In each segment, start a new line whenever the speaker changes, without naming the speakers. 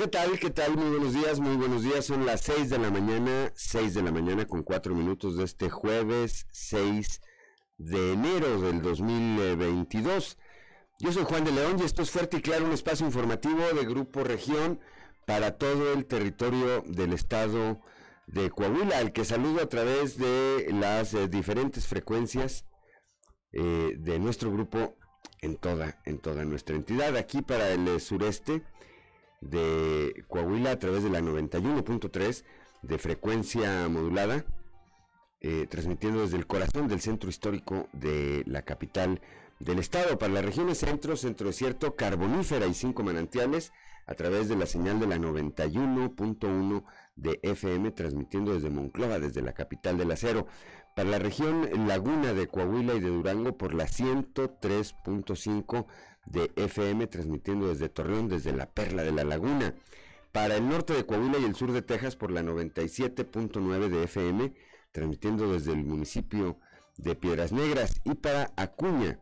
¿Qué tal? ¿Qué tal? Muy buenos días, muy buenos días. Son las 6 de la mañana, 6 de la mañana con 4 minutos de este jueves 6 de enero del 2022. Yo soy Juan de León y esto es Fuerte y Claro, un espacio informativo de Grupo Región para todo el territorio del estado de Coahuila, al que saludo a través de las eh, diferentes frecuencias eh, de nuestro grupo en toda, en toda nuestra entidad. Aquí para el eh, sureste de Coahuila a través de la 91.3 de frecuencia modulada, eh, transmitiendo desde el corazón del centro histórico de la capital del estado para las regiones centro, centro desierto, carbonífera y cinco manantiales a través de la señal de la 91.1 de FM, transmitiendo desde Monclova, desde la capital del acero. Para la región Laguna de Coahuila y de Durango por la 103.5 de FM, transmitiendo desde Torreón, desde la Perla de la Laguna. Para el norte de Coahuila y el sur de Texas por la 97.9 de FM, transmitiendo desde el municipio de Piedras Negras. Y para Acuña,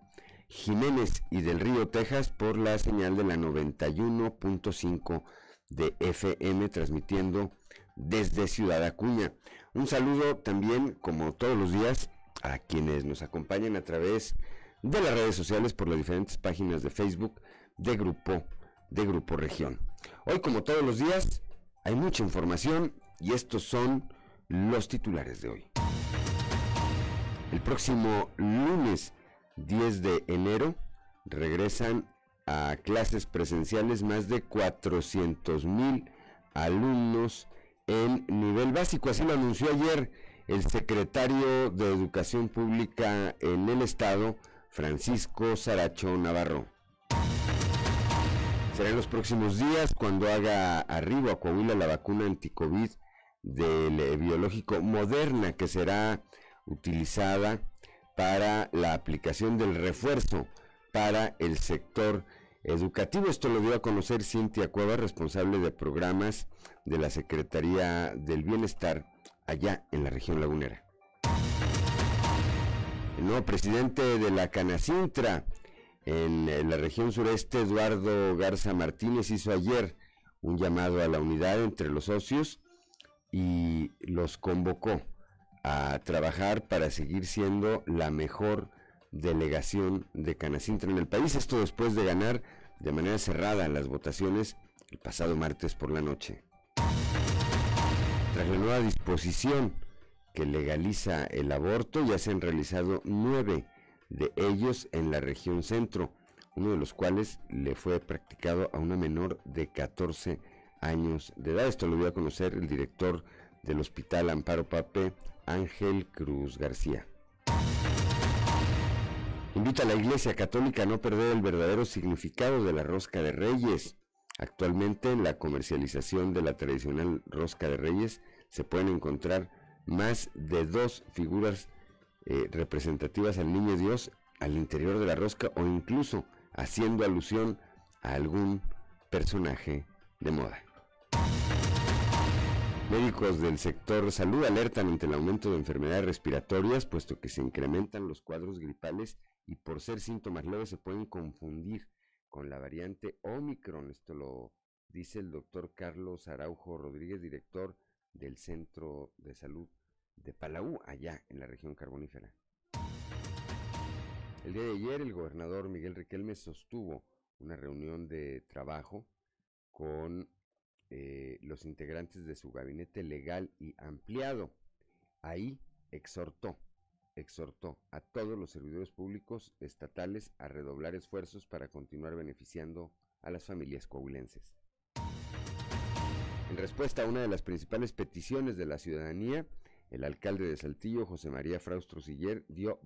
Jiménez y del Río, Texas, por la señal de la 91.5 de FM, transmitiendo desde Ciudad Acuña. Un saludo también, como todos los días, a quienes nos acompañan a través de las redes sociales por las diferentes páginas de Facebook de Grupo, de Grupo Región. Hoy, como todos los días, hay mucha información y estos son los titulares de hoy. El próximo lunes 10 de enero regresan a clases presenciales más de 400 mil alumnos en nivel básico. Así lo anunció ayer el secretario de Educación Pública en el Estado, Francisco Saracho Navarro. Será en los próximos días cuando haga arriba a Coahuila la vacuna anticovid del eh, biológico Moderna que será utilizada para la aplicación del refuerzo para el sector educativo. Esto lo dio a conocer Cintia Cueva, responsable de programas de la Secretaría del Bienestar allá en la región lagunera. El nuevo presidente de la Canacintra en la región sureste, Eduardo Garza Martínez, hizo ayer un llamado a la unidad entre los socios y los convocó a trabajar para seguir siendo la mejor delegación de Canacintra en el país. Esto después de ganar de manera cerrada las votaciones el pasado martes por la noche. Tras la nueva disposición que legaliza el aborto, ya se han realizado nueve de ellos en la región centro, uno de los cuales le fue practicado a una menor de 14 años de edad. Esto lo dio a conocer el director del Hospital Amparo Pape, Ángel Cruz García. Invita a la Iglesia Católica a no perder el verdadero significado de la rosca de reyes. Actualmente en la comercialización de la tradicional rosca de reyes se pueden encontrar más de dos figuras eh, representativas al niño Dios al interior de la rosca o incluso haciendo alusión a algún personaje de moda. Médicos del sector salud alertan ante el aumento de enfermedades respiratorias, puesto que se incrementan los cuadros gripales y por ser síntomas leves se pueden confundir con la variante Omicron. Esto lo dice el doctor Carlos Araujo Rodríguez, director del Centro de Salud de Palau, allá en la región carbonífera. El día de ayer el gobernador Miguel Riquelme sostuvo una reunión de trabajo con eh, los integrantes de su gabinete legal y ampliado. Ahí exhortó, exhortó a todos los servidores públicos estatales a redoblar esfuerzos para continuar beneficiando a las familias coahuilenses. En respuesta a una de las principales peticiones de la ciudadanía, el alcalde de Saltillo, José María Fraustro Siller, dio,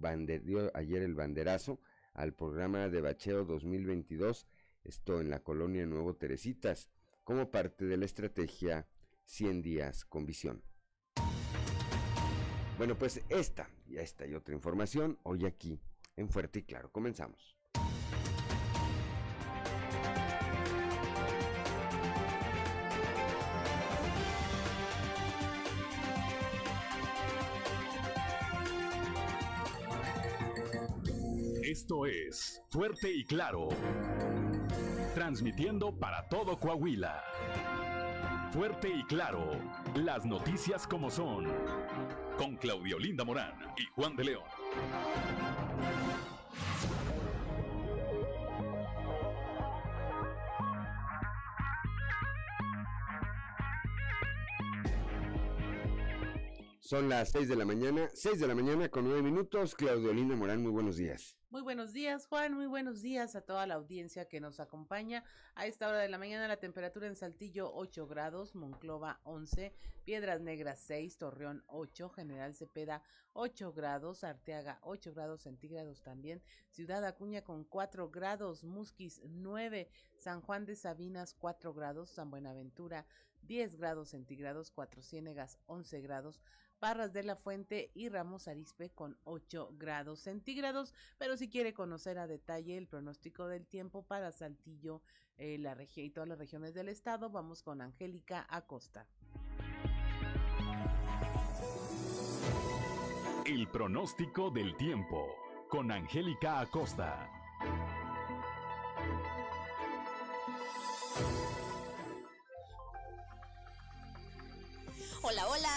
ayer el banderazo al programa de bacheo 2022, esto en la colonia Nuevo Teresitas, como parte de la estrategia 100 días con visión. Bueno, pues esta y esta y otra información hoy aquí en Fuerte y Claro. Comenzamos.
Esto es Fuerte y Claro. Transmitiendo para todo Coahuila. Fuerte y claro, las noticias como son. Con Claudio Linda Morán y Juan de León.
Son las 6 de la mañana, 6 de la mañana con 9 minutos. Claudio Linda Morán, muy buenos días.
Muy buenos días, Juan. Muy buenos días a toda la audiencia que nos acompaña. A esta hora de la mañana la temperatura en Saltillo 8 grados, Monclova 11, Piedras Negras 6, Torreón 8, General Cepeda 8 grados, Arteaga 8 grados centígrados también, Ciudad Acuña con 4 grados, Musquis 9, San Juan de Sabinas 4 grados, San Buenaventura 10 grados centígrados, Cuatro Ciénegas 11 grados, Parras de la Fuente y Ramos Arispe con 8 grados centígrados. Pero si quiere conocer a detalle el pronóstico del tiempo para Saltillo, eh, y todas las regiones del estado, vamos con Angélica Acosta.
El pronóstico del tiempo con Angélica Acosta.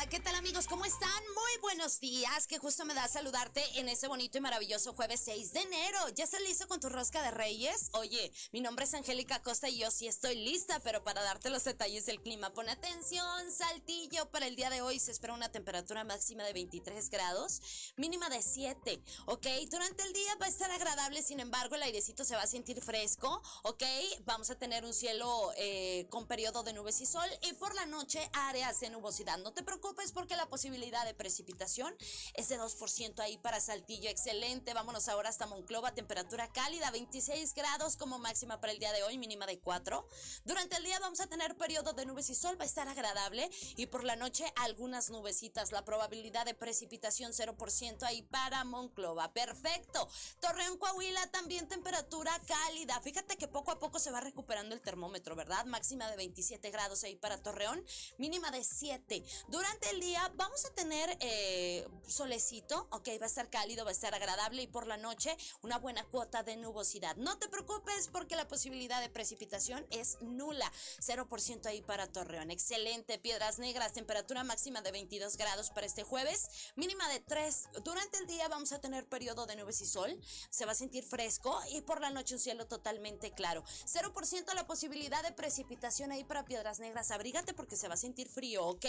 ¿Qué tal amigos? ¿Cómo están? Muy buenos días, que justo me da saludarte en ese bonito y maravilloso jueves 6 de enero. ¿Ya estás listo con tu rosca de reyes? Oye, mi nombre es Angélica Costa y yo sí estoy lista, pero para darte los detalles del clima, pon atención, Saltillo, para el día de hoy se espera una temperatura máxima de 23 grados, mínima de 7, ¿ok? Durante el día va a estar agradable, sin embargo el airecito se va a sentir fresco, ¿ok? Vamos a tener un cielo eh, con periodo de nubes y sol y por la noche áreas de nubosidad no te preocupes porque la posibilidad de precipitación es de 2% ahí para Saltillo. Excelente. Vámonos ahora hasta Monclova. Temperatura cálida, 26 grados como máxima para el día de hoy, mínima de 4. Durante el día vamos a tener periodo de nubes y sol. Va a estar agradable. Y por la noche algunas nubecitas. La probabilidad de precipitación 0% ahí para Monclova. Perfecto. Torreón, Coahuila, también temperatura cálida. Fíjate que poco a poco se va recuperando el termómetro, ¿verdad? Máxima de 27 grados ahí para Torreón. Mínima de 7. Durante el día vamos a tener eh, solecito, ok, va a estar cálido, va a estar agradable y por la noche una buena cuota de nubosidad. No te preocupes porque la posibilidad de precipitación es nula, 0% ahí para Torreón. Excelente, Piedras Negras, temperatura máxima de 22 grados para este jueves, mínima de 3. Durante el día vamos a tener periodo de nubes y sol, se va a sentir fresco y por la noche un cielo totalmente claro. 0% la posibilidad de precipitación ahí para Piedras Negras, abrígate porque se va a sentir frío, ¿ok?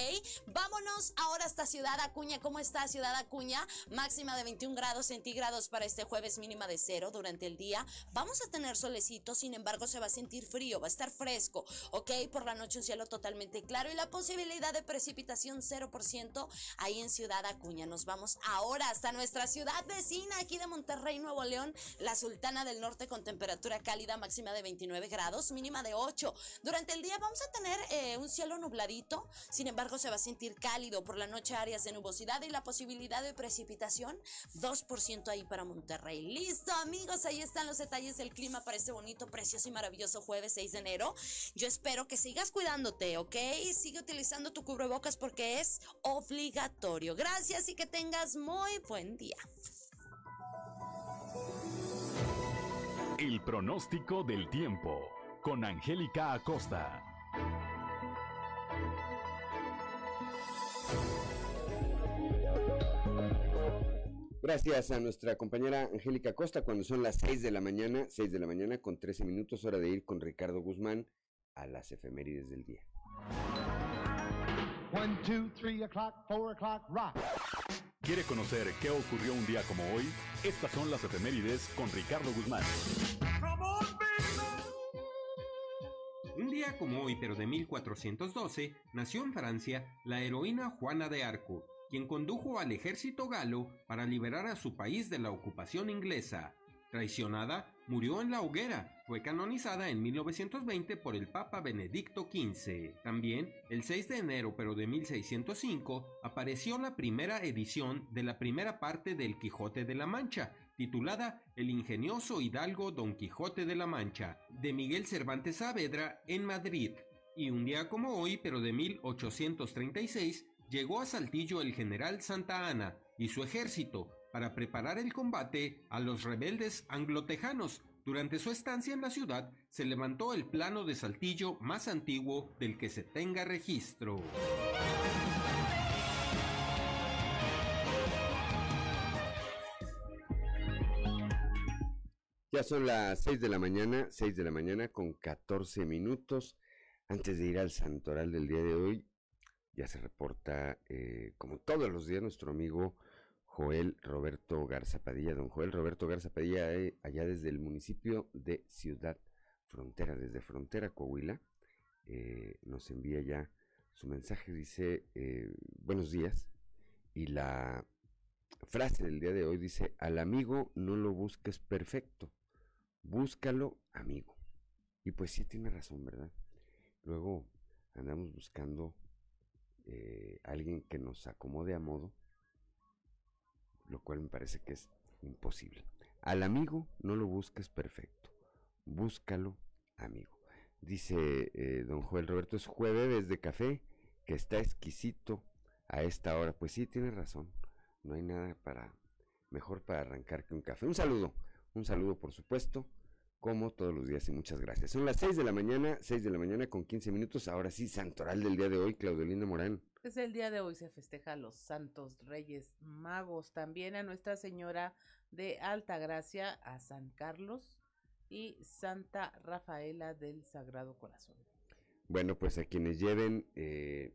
Vámonos ahora hasta Ciudad Acuña. ¿Cómo está Ciudad Acuña? Máxima de 21 grados centígrados para este jueves, mínima de cero durante el día. Vamos a tener solecito, sin embargo se va a sentir frío, va a estar fresco, ¿ok? Por la noche un cielo totalmente claro y la posibilidad de precipitación 0% ahí en Ciudad Acuña. Nos vamos ahora hasta nuestra ciudad vecina aquí de Monterrey, Nuevo León, la Sultana del Norte con temperatura cálida máxima de 29 grados, mínima de 8. Durante el día vamos a tener eh, un cielo nubladito, sin embargo se va a sentir cálido. Por la noche áreas de nubosidad y la posibilidad de precipitación 2% ahí para Monterrey. Listo amigos, ahí están los detalles del clima para este bonito, precioso y maravilloso jueves 6 de enero. Yo espero que sigas cuidándote, ¿ok? Sigue utilizando tu cubrebocas porque es obligatorio. Gracias y que tengas muy buen día.
El pronóstico del tiempo con Angélica Acosta.
Gracias a nuestra compañera Angélica Costa cuando son las 6 de la mañana, 6 de la mañana con 13 minutos, hora de ir con Ricardo Guzmán a las efemérides del día.
¿Quiere conocer qué ocurrió un día como hoy? Estas son las efemérides con Ricardo Guzmán.
Un día como hoy, pero de 1412, nació en Francia la heroína Juana de Arco, quien condujo al ejército galo para liberar a su país de la ocupación inglesa. Traicionada, murió en la hoguera. Fue canonizada en 1920 por el Papa Benedicto XV. También, el 6 de enero pero de 1605, apareció la primera edición de la primera parte del Quijote de la Mancha, titulada El ingenioso hidalgo Don Quijote de la Mancha, de Miguel Cervantes Saavedra en Madrid. Y un día como hoy, pero de 1836, llegó a Saltillo el general Santa Ana y su ejército para preparar el combate a los rebeldes anglotejanos, Durante su estancia en la ciudad, se levantó el plano de Saltillo más antiguo del que se tenga registro.
Ya son las 6 de la mañana, 6 de la mañana con 14 minutos. Antes de ir al santoral del día de hoy, ya se reporta, eh, como todos los días, nuestro amigo Joel Roberto Garza Padilla. Don Joel Roberto Garza Padilla, eh, allá desde el municipio de Ciudad Frontera, desde Frontera, Coahuila, eh, nos envía ya su mensaje. Dice, buenos días. Y la frase del día de hoy dice, al amigo no lo busques perfecto, búscalo amigo. Y pues sí tiene razón, ¿verdad? Luego andamos buscando eh, alguien que nos acomode a modo, lo cual me parece que es imposible. Al amigo no lo busques perfecto, búscalo amigo. Dice eh, don Joel Roberto, es jueves de café que está exquisito a esta hora. Pues sí, tiene razón. No hay nada para mejor para arrancar que un café. Un saludo, un saludo por supuesto como todos los días y muchas gracias. Son las 6 de la mañana, 6 de la mañana con 15 minutos. Ahora sí, santoral del día de hoy, Claudelina Morán.
Pues el día de hoy se festeja a los santos reyes magos, también a Nuestra Señora de Alta Gracia, a San Carlos y Santa Rafaela del Sagrado Corazón.
Bueno, pues a quienes lleven eh,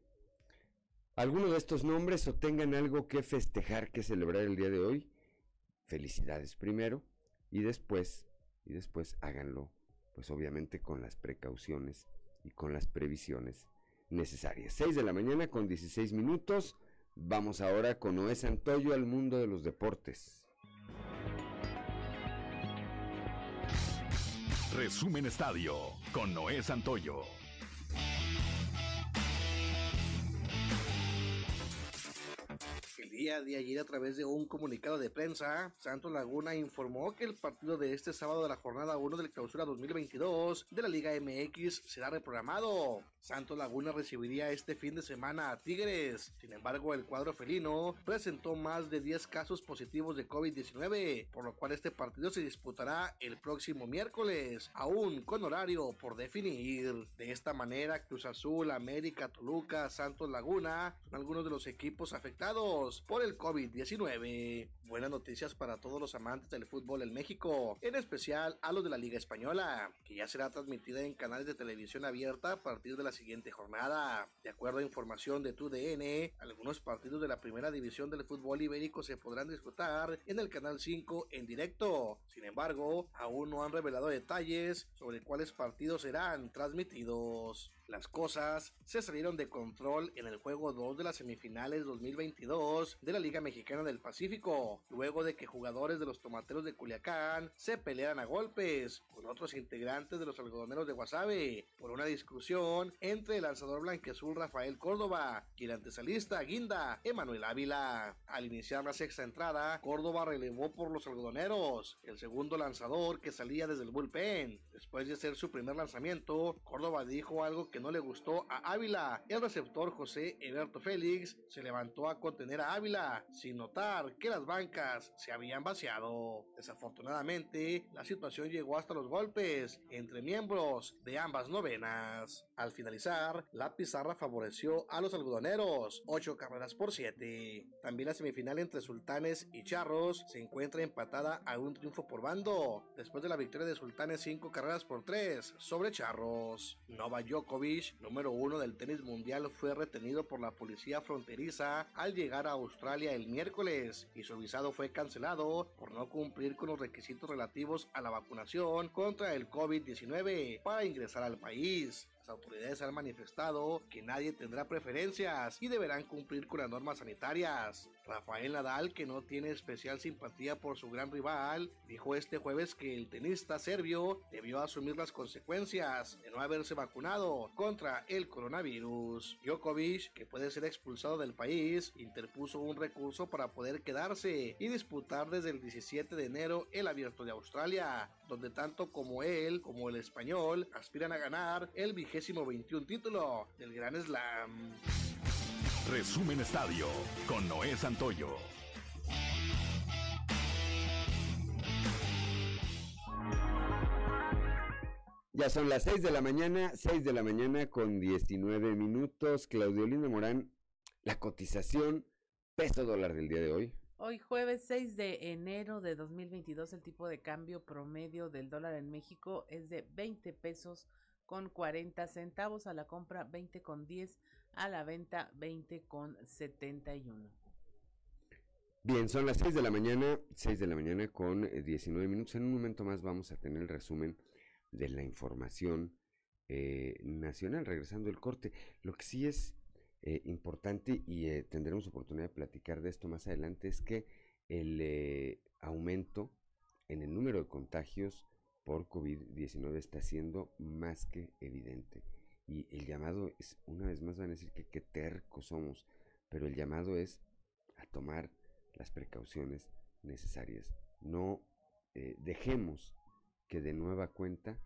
alguno de estos nombres o tengan algo que festejar, que celebrar el día de hoy, felicidades primero y después y después háganlo, pues obviamente con las precauciones y con las previsiones necesarias. 6 de la mañana con 16 minutos. Vamos ahora con Noé Santoyo al mundo de los deportes.
Resumen Estadio con Noé Santoyo.
Día de ayer a través de un comunicado de prensa, Santos Laguna informó que el partido de este sábado de la jornada 1 del clausura 2022 de la Liga MX será reprogramado. Santos Laguna recibiría este fin de semana a Tigres. Sin embargo, el cuadro felino presentó más de 10 casos positivos de COVID-19, por lo cual este partido se disputará el próximo miércoles, aún con horario por definir. De esta manera, Cruz Azul, América, Toluca, Santos Laguna son algunos de los equipos afectados por el COVID-19. Buenas noticias para todos los amantes del fútbol en México, en especial a los de la Liga Española, que ya será transmitida en canales de televisión abierta a partir de la siguiente jornada. De acuerdo a información de TUDN, algunos partidos de la primera división del fútbol ibérico se podrán disfrutar en el canal 5 en directo. Sin embargo, aún no han revelado detalles sobre cuáles partidos serán transmitidos. Las cosas se salieron de control en el juego 2 de las semifinales 2022 de la Liga Mexicana del Pacífico, luego de que jugadores de los tomateros de Culiacán se pelearan a golpes con otros integrantes de los algodoneros de Guasave por una discusión entre el lanzador blanqueazul Rafael Córdoba y el antesalista Guinda Emanuel Ávila. Al iniciar la sexta entrada, Córdoba relevó por los algodoneros, el segundo lanzador que salía desde el bullpen. Después de hacer su primer lanzamiento, Córdoba dijo algo que no le gustó a Ávila. El receptor José Eberto Félix se levantó a contener a Ávila sin notar que las bancas se habían vaciado. Desafortunadamente, la situación llegó hasta los golpes entre miembros de ambas novenas. Al finalizar, la pizarra favoreció a los algodoneros, 8 carreras por 7. También la semifinal entre Sultanes y Charros se encuentra empatada a un triunfo por bando, después de la victoria de Sultanes 5 carreras por 3 sobre Charros. Nova Djokovic, número uno del tenis mundial, fue retenido por la policía fronteriza al llegar a Australia el miércoles y su visado fue cancelado por no cumplir con los requisitos relativos a la vacunación contra el COVID-19 para ingresar al país. Las autoridades han manifestado que nadie tendrá preferencias y deberán cumplir con las normas sanitarias. Rafael Nadal, que no tiene especial simpatía por su gran rival, dijo este jueves que el tenista serbio debió asumir las consecuencias de no haberse vacunado contra el coronavirus. Djokovic, que puede ser expulsado del país, interpuso un recurso para poder quedarse y disputar desde el 17 de enero el abierto de Australia, donde tanto como él como el español aspiran a ganar el vigésimo 21 título del Gran Slam.
Resumen Estadio con Noé Santoyo.
Ya son las 6 de la mañana, 6 de la mañana con 19 minutos. Claudio Linda Morán, la cotización peso dólar del día de hoy.
Hoy jueves 6 de enero de 2022 el tipo de cambio promedio del dólar en México es de 20 pesos con 40 centavos a la compra 20 con 10 a la venta 20 con 71.
Bien, son las 6 de la mañana, 6 de la mañana con 19 eh, minutos. En un momento más vamos a tener el resumen de la información eh, nacional, regresando el corte. Lo que sí es eh, importante y tendremos oportunidad de platicar de esto más adelante es que el aumento en el número de contagios por COVID-19 está siendo más que evidente. Y el llamado es, una vez más van a decir que qué tercos somos, pero el llamado es a tomar las precauciones necesarias. No dejemos que de nueva cuenta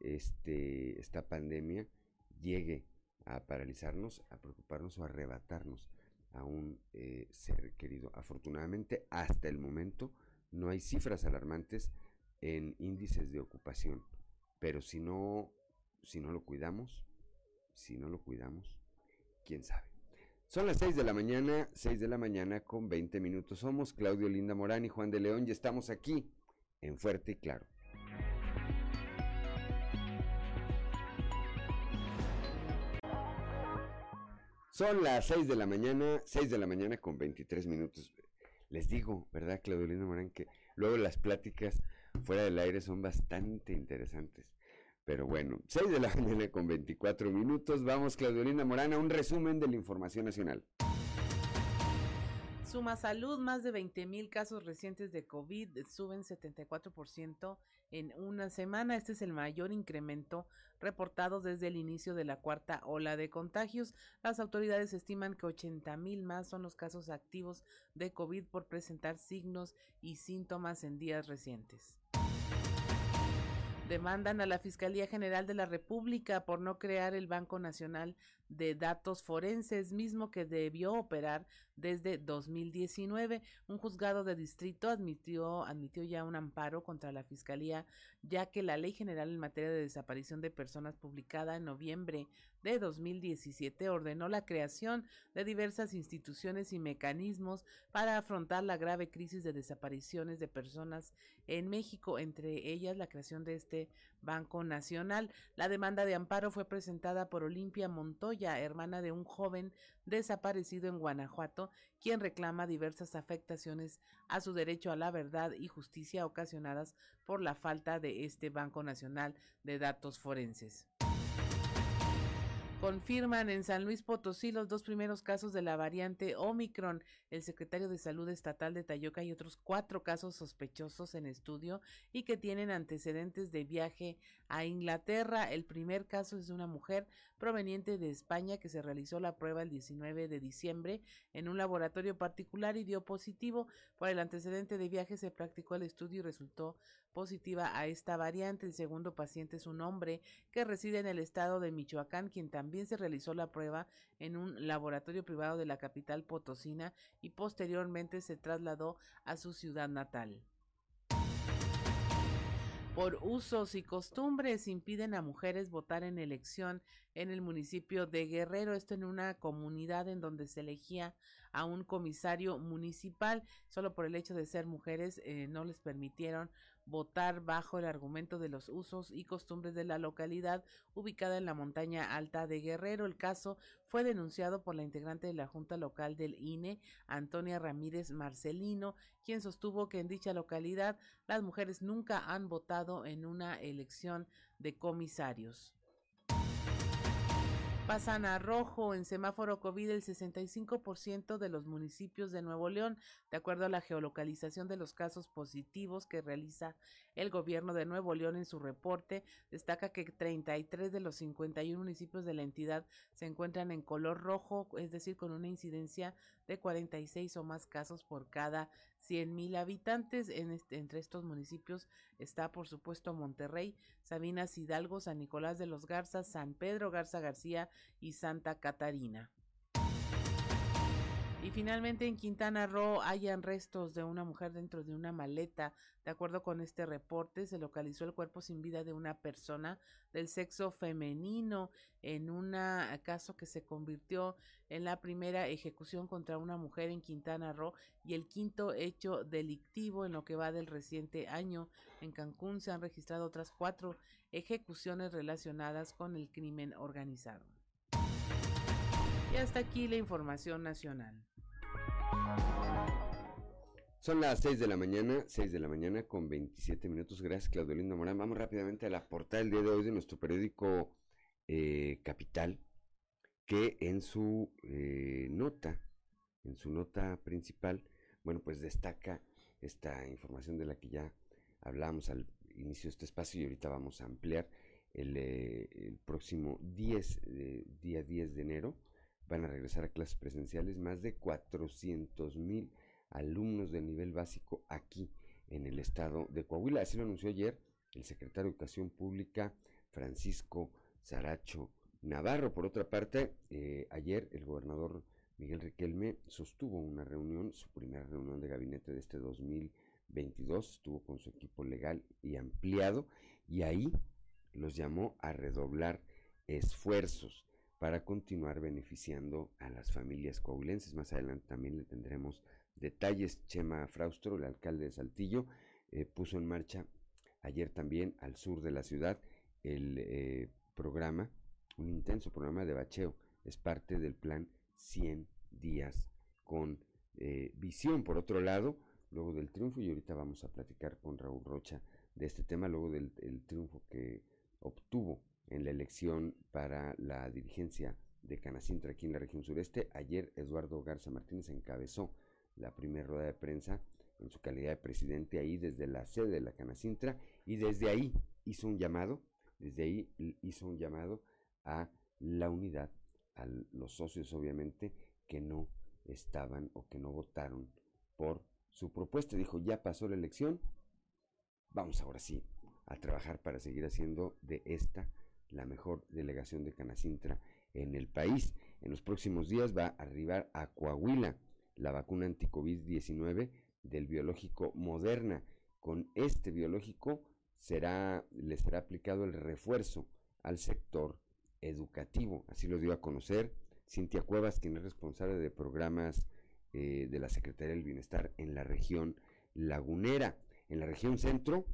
este, esta pandemia llegue a paralizarnos, a preocuparnos o a arrebatarnos a un eh, ser querido. Afortunadamente, hasta el momento no hay cifras alarmantes en índices de ocupación, pero si no, si no lo cuidamos, si no lo cuidamos, quién sabe. Son las 6 de la mañana, 6 de la mañana con 20 minutos. Somos Claudio Linda Morán y Juan de León y estamos aquí en Fuerte y Claro. Son las 6 de la mañana, 6 de la mañana con 23 minutos. Les digo, ¿verdad, Claudelina Morán? Que luego las pláticas fuera del aire son bastante interesantes. Pero bueno, 6 de la mañana con 24 minutos. Vamos, Claudelina Morán, a un resumen de la información nacional.
Suma Salud, más de 20 mil casos recientes de COVID, suben 74% en una semana. Este es el mayor incremento reportado desde el inicio de la cuarta ola de contagios. Las autoridades estiman que 80 mil más son los casos activos de COVID por presentar signos y síntomas en días recientes demandan a la Fiscalía General de la República por no crear el Banco Nacional de Datos Forenses, mismo que debió operar desde 2019. Un juzgado de distrito admitió, admitió ya un amparo contra la Fiscalía, ya que la Ley General en materia de desaparición de personas publicada en noviembre de 2017 ordenó la creación de diversas instituciones y mecanismos para afrontar la grave crisis de desapariciones de personas en México, entre ellas la creación de este Banco Nacional. La demanda de amparo fue presentada por Olimpia Montoya, hermana de un joven desaparecido en Guanajuato, quien reclama diversas afectaciones a su derecho a la verdad y justicia ocasionadas por la falta de este Banco Nacional de Datos Forenses. Confirman en San Luis Potosí los dos primeros casos de la variante Omicron. El secretario de Salud Estatal detalló que hay otros cuatro casos sospechosos en estudio y que tienen antecedentes de viaje a Inglaterra. El primer caso es de una mujer proveniente de España que se realizó la prueba el 19 de diciembre en un laboratorio particular y dio positivo. Por el antecedente de viaje se practicó el estudio y resultó positiva a esta variante. El segundo paciente es un hombre que reside en el estado de Michoacán, quien también se realizó la prueba en un laboratorio privado de la capital potosina y posteriormente se trasladó a su ciudad natal por usos y costumbres impiden a mujeres votar en elección en el municipio de Guerrero, esto en una comunidad en donde se elegía a un comisario municipal, solo por el hecho de ser mujeres eh, no les permitieron votar bajo el argumento de los usos y costumbres de la localidad ubicada en la montaña alta de Guerrero. El caso fue denunciado por la integrante de la Junta Local del INE, Antonia Ramírez Marcelino, quien sostuvo que en dicha localidad las mujeres nunca han votado en una elección de comisarios. Pasan a rojo en semáforo COVID el 65% de los municipios de Nuevo León, de acuerdo a la geolocalización de los casos positivos que realiza el gobierno de Nuevo León en su reporte. Destaca que 33 de los 51 municipios de la entidad se encuentran en color rojo, es decir, con una incidencia de 46 o más casos por cada 100 mil habitantes. En este, entre estos municipios está, por supuesto, Monterrey, Sabinas Hidalgo, San Nicolás de los Garzas, San Pedro Garza García y Santa Catarina. Y finalmente en Quintana Roo hayan restos de una mujer dentro de una maleta. De acuerdo con este reporte, se localizó el cuerpo sin vida de una persona del sexo femenino en un caso que se convirtió en la primera ejecución contra una mujer en Quintana Roo y el quinto hecho delictivo en lo que va del reciente año. En Cancún se han registrado otras cuatro ejecuciones relacionadas con el crimen organizado. Y hasta aquí la información nacional.
Son las 6 de la mañana, 6 de la mañana con 27 minutos. Gracias, Claudio Lindo Morán. Vamos rápidamente a la portada del día de hoy de nuestro periódico eh, Capital, que en su eh, nota, en su nota principal, bueno, pues destaca esta información de la que ya hablábamos al inicio de este espacio y ahorita vamos a ampliar el, eh, el próximo 10, día 10 de enero van a regresar a clases presenciales más de 400 mil alumnos de nivel básico aquí en el estado de Coahuila. Así lo anunció ayer el secretario de Educación Pública, Francisco Saracho Navarro. Por otra parte, eh, ayer el gobernador Miguel Riquelme sostuvo una reunión, su primera reunión de gabinete de este 2022, estuvo con su equipo legal y ampliado, y ahí los llamó a redoblar esfuerzos para continuar beneficiando a las familias coahuilenses. Más adelante también le tendremos detalles. Chema Fraustro, el alcalde de Saltillo, eh, puso en marcha ayer también al sur de la ciudad el eh, programa, un intenso programa de bacheo. Es parte del plan 100 días con eh, visión. Por otro lado, luego del triunfo, y ahorita vamos a platicar con Raúl Rocha de este tema, luego del triunfo que obtuvo en la elección para la dirigencia de Canacintra aquí en la región sureste. Ayer Eduardo Garza Martínez encabezó la primera rueda de prensa en su calidad de presidente ahí desde la sede de la Canacintra y desde ahí hizo un llamado, desde ahí hizo un llamado a la unidad, a los socios obviamente que no estaban o que no votaron por su propuesta. Dijo, ya pasó la elección, vamos ahora sí a trabajar para seguir haciendo de esta la mejor delegación de Canacintra en el país. En los próximos días va a arribar a Coahuila la vacuna anti-COVID-19 del biológico Moderna. Con este biológico será, le será aplicado el refuerzo al sector educativo. Así lo dio a conocer Cintia Cuevas, quien es responsable de programas eh, de la Secretaría del Bienestar en la región lagunera. En la región centro,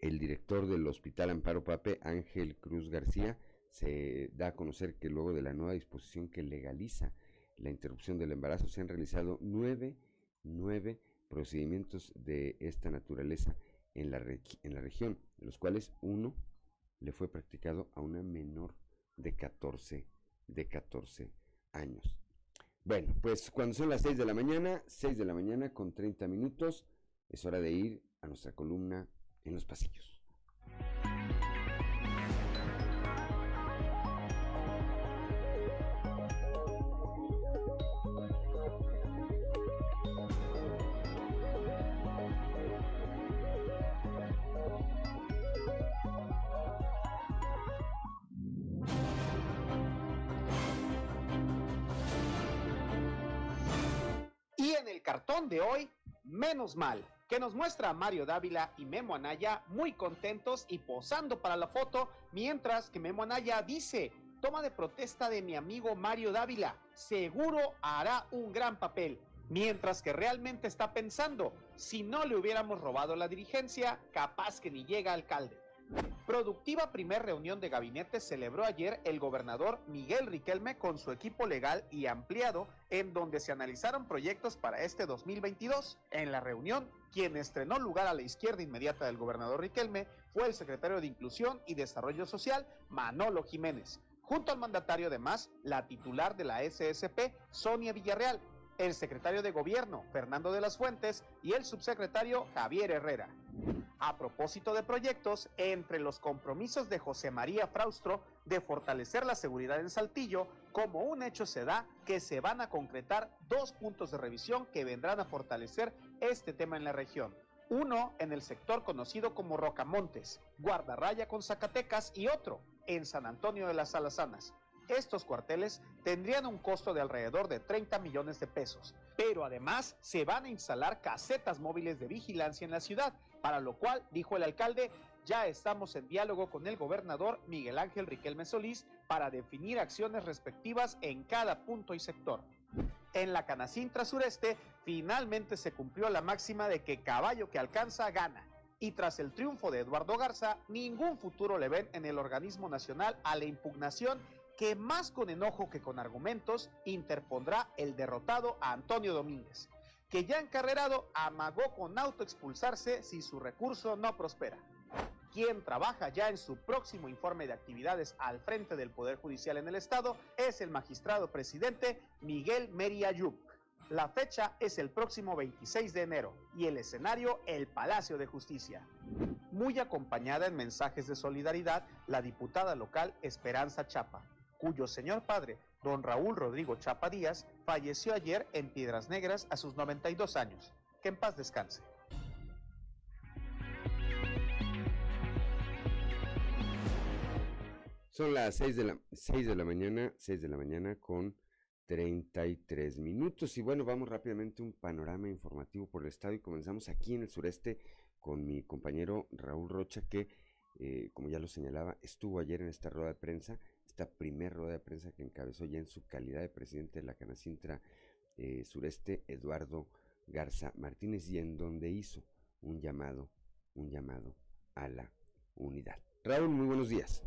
el director del Hospital Amparo Pape, Ángel Cruz García, se da a conocer que luego de la nueva disposición que legaliza la interrupción del embarazo se han realizado nueve, nueve procedimientos de esta naturaleza en la, en la región, de los cuales uno le fue practicado a una menor de 14, de 14 años. Bueno, pues cuando son las 6 de la mañana, 6 de la mañana con 30 minutos, es hora de ir a nuestra columna en los pasillos.
Y en el cartón de hoy, menos mal que nos muestra a Mario Dávila y Memo Anaya muy contentos y posando para la foto, mientras que Memo Anaya dice, toma de protesta de mi amigo Mario Dávila, seguro hará un gran papel, mientras que realmente está pensando, si no le hubiéramos robado la dirigencia, capaz que ni llega alcalde. Productiva primer reunión de gabinete celebró ayer el gobernador Miguel Riquelme con su equipo legal y ampliado en donde se analizaron proyectos para este 2022. En la reunión, quien estrenó lugar a la izquierda inmediata del gobernador Riquelme fue el secretario de Inclusión y Desarrollo Social, Manolo Jiménez. Junto al mandatario además, la titular de la SSP, Sonia Villarreal, el secretario de Gobierno, Fernando de las Fuentes, y el subsecretario Javier Herrera. A propósito de proyectos, entre los compromisos de José María Fraustro de fortalecer la seguridad en Saltillo, como un hecho se da que se van a concretar dos puntos de revisión que vendrán a fortalecer este tema en la región. Uno en el sector conocido como Rocamontes, Guardarraya con Zacatecas y otro en San Antonio de las Alazanas. Estos cuarteles tendrían un costo de alrededor de 30 millones de pesos, pero además se van a instalar casetas móviles de vigilancia en la ciudad, para lo cual, dijo el alcalde, ya estamos en diálogo con el gobernador Miguel Ángel Riquelme Solís para definir acciones respectivas en cada punto y sector. En la Canacintra Sureste, finalmente se cumplió la máxima de que caballo que alcanza gana. Y tras el triunfo de Eduardo Garza, ningún futuro le ven en el organismo nacional a la impugnación que más con enojo que con argumentos interpondrá el derrotado Antonio Domínguez, que ya encarrerado amagó con autoexpulsarse si su recurso no prospera. Quien trabaja ya en su próximo informe de actividades al frente del Poder Judicial en el Estado es el magistrado presidente Miguel Meriayuc. La fecha es el próximo 26 de enero y el escenario el Palacio de Justicia. Muy acompañada en mensajes de solidaridad, la diputada local Esperanza Chapa, cuyo señor padre, don Raúl Rodrigo Chapa Díaz, falleció ayer en Piedras Negras a sus 92 años. Que en paz descanse.
Son las 6 de la, 6 de la mañana, 6 de la mañana con 33 minutos. Y bueno, vamos rápidamente un panorama informativo por el estado y comenzamos aquí en el sureste con mi compañero Raúl Rocha, que, eh, como ya lo señalaba, estuvo ayer en esta rueda de prensa, esta primera rueda de prensa que encabezó ya en su calidad de presidente de la Canacintra eh, Sureste, Eduardo Garza Martínez, y en donde hizo un llamado, un llamado a la unidad. Raúl, muy buenos días.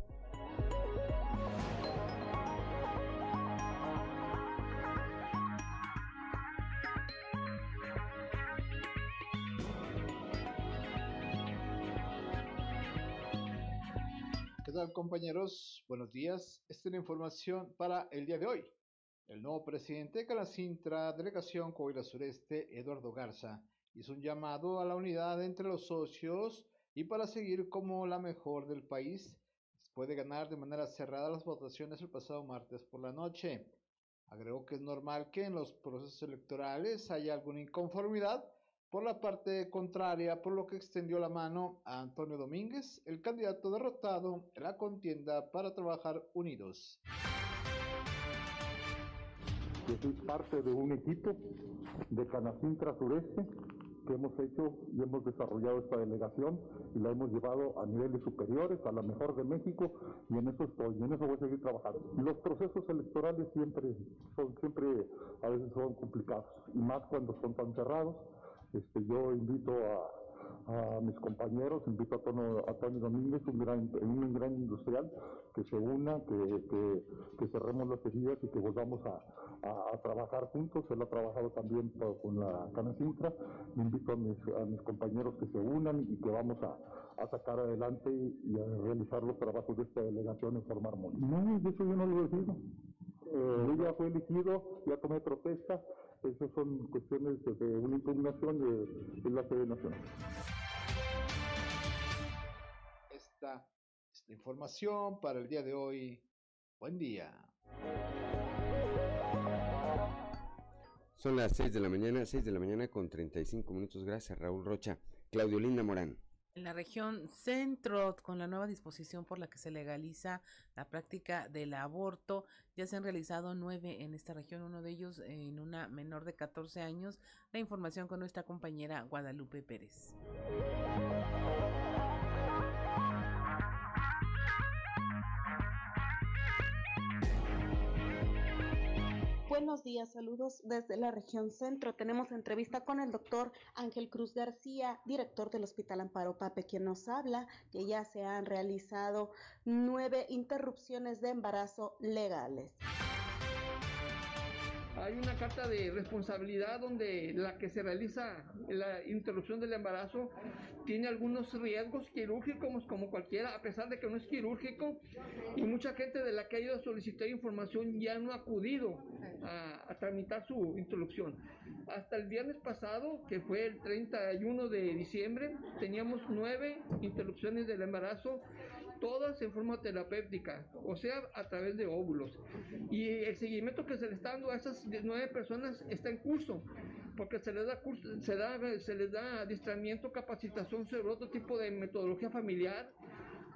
Tal compañeros? Buenos días. Esta es la información para el día de hoy. El nuevo presidente de Calacintra, Delegación Coahuila Sureste, Eduardo Garza, hizo un llamado a la unidad entre los socios y para seguir como la mejor del país, después de ganar de manera cerrada las votaciones el pasado martes por la noche. Agregó que es normal que en los procesos electorales haya alguna inconformidad por la parte contraria, por lo que extendió la mano a Antonio Domínguez, el candidato derrotado en la contienda para trabajar unidos.
Yo soy parte de un equipo de Canacintra Sureste que hemos hecho y hemos desarrollado esta delegación y la hemos llevado a niveles superiores, a la mejor de México, y en eso estoy, y en eso voy a seguir trabajando. Los procesos electorales siempre son, siempre a veces son complicados, y más cuando son tan cerrados. Este, yo invito a, a mis compañeros, invito a Tony, a Tony Domínguez, un gran, un gran industrial, que se una, que, que, que cerremos las heridas y que volvamos a, a, a, trabajar juntos. Él ha trabajado también con la Canacintra. Invito a mis, a mis compañeros que se unan y que vamos a, a sacar adelante y a realizar los trabajos de esta delegación en forma armónica. No, eso yo no lo decido. Eh, fue elegido, ya tomé protesta, esas son cuestiones de, de una impugnación de, de la sede nacional.
Esta es la información para el día de hoy. Buen día.
Son las 6 de la mañana, 6 de la mañana con 35 minutos. Gracias, Raúl Rocha. Claudio Linda Morán.
En la región centro, con la nueva disposición por la que se legaliza la práctica del aborto, ya se han realizado nueve en esta región, uno de ellos en una menor de 14 años. La información con nuestra compañera Guadalupe Pérez.
Buenos días, saludos desde la región centro. Tenemos entrevista con el doctor Ángel Cruz García, director del Hospital Amparo Pape, quien nos habla que ya se han realizado nueve interrupciones de embarazo legales.
Hay una carta de responsabilidad donde la que se realiza la interrupción del embarazo tiene algunos riesgos quirúrgicos como cualquiera, a pesar de que no es quirúrgico, y mucha gente de la que ha ido a solicitar información ya no ha acudido a, a tramitar su interrupción. Hasta el viernes pasado, que fue el 31 de diciembre, teníamos nueve interrupciones del embarazo todas en forma terapéutica, o sea, a través de óvulos. Y el seguimiento que se le está dando a esas nueve personas está en curso, porque se les da curso, se da, se les da adiestramiento, capacitación sobre otro tipo de metodología familiar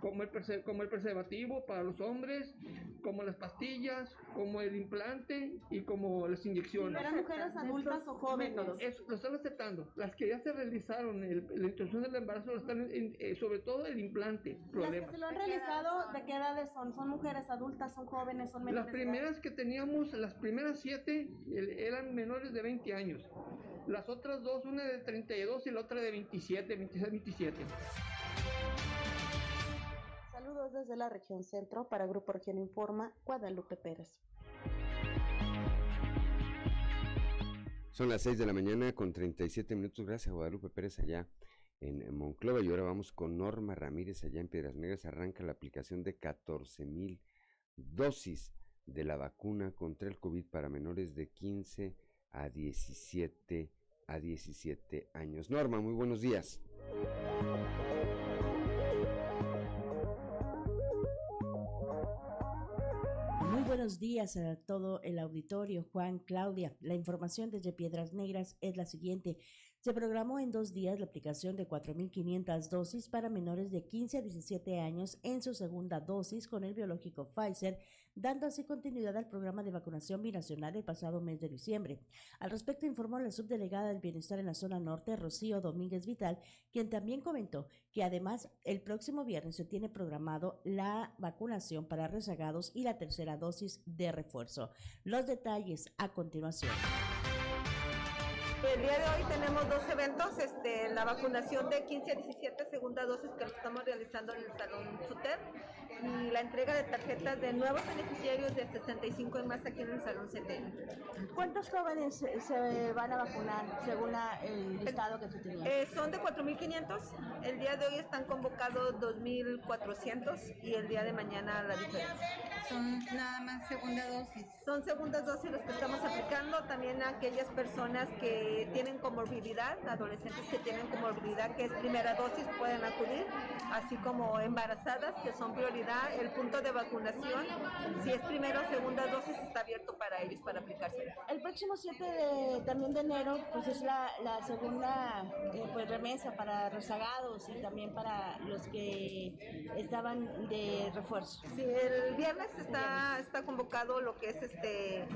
como el, como el preservativo para los hombres, como las pastillas, como el implante y como las inyecciones.
¿Eran mujeres adultas o jóvenes?
lo están aceptando. Las que ya se realizaron, el, la introducción del embarazo, están, eh, sobre todo el implante.
Las que se lo han realizado, ¿de qué edades son? ¿Son mujeres adultas, son jóvenes, son menores?
Las primeras que teníamos, las primeras siete, eran menores de 20 años. Las otras dos, una de 32 y la otra de 27, 26, 27.
Saludos desde la región centro para Grupo Región Informa, Guadalupe Pérez.
Son las 6 de la mañana con 37 minutos. Gracias, Guadalupe Pérez, allá en Monclova. Y ahora vamos con Norma Ramírez, allá en Piedras Negras. Arranca la aplicación de 14 mil dosis de la vacuna contra el COVID para menores de 15 a 17 a 17 años. Norma, muy buenos días.
Buenos días a todo el auditorio, Juan, Claudia. La información desde Piedras Negras es la siguiente. Se programó en dos días la aplicación de 4.500 dosis para menores de 15 a 17 años en su segunda dosis con el biológico Pfizer, dando así continuidad al programa de vacunación binacional el pasado mes de diciembre. Al respecto informó la subdelegada del Bienestar en la zona norte, Rocío Domínguez Vital, quien también comentó que además el próximo viernes se tiene programado la vacunación para rezagados y la tercera dosis de refuerzo. Los detalles a continuación.
El día de hoy tenemos dos eventos, este, la vacunación de 15 a 17 segunda dosis que lo estamos realizando en el Salón SUTER y la entrega de tarjetas de nuevos beneficiarios de 65 y más aquí en el Salón CTN.
¿Cuántos jóvenes se van a vacunar según el listado que se tenía?
Eh, son de 4.500, el día de hoy están convocados 2.400 y el día de mañana la diferencia.
Son nada más segunda dosis.
Son segundas dosis los que estamos aplicando, también a aquellas personas que tienen comorbilidad, adolescentes que tienen comorbilidad, que es primera dosis, pueden acudir, así como embarazadas, que son prioridad. El punto de vacunación, si es primera o segunda dosis, está abierto para ellos para aplicarse.
El próximo 7 de, también de enero, pues es la, la segunda eh, pues remesa para rezagados y también para los que estaban de refuerzo.
Sí, el viernes está, está convocado lo que es este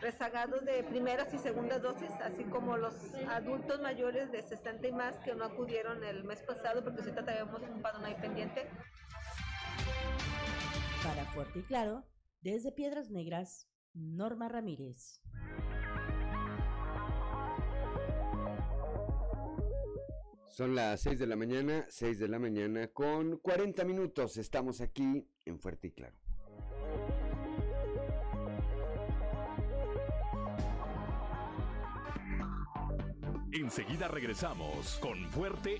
rezagados de primeras y segundas dosis, así como los adultos mayores de 60 y más que no acudieron el mes pasado porque ahorita teníamos un padrón ahí pendiente.
Para Fuerte y Claro, desde Piedras Negras, Norma Ramírez.
Son las 6 de la mañana, 6 de la mañana con 40 minutos. Estamos aquí en Fuerte y Claro.
Enseguida regresamos con Fuerte.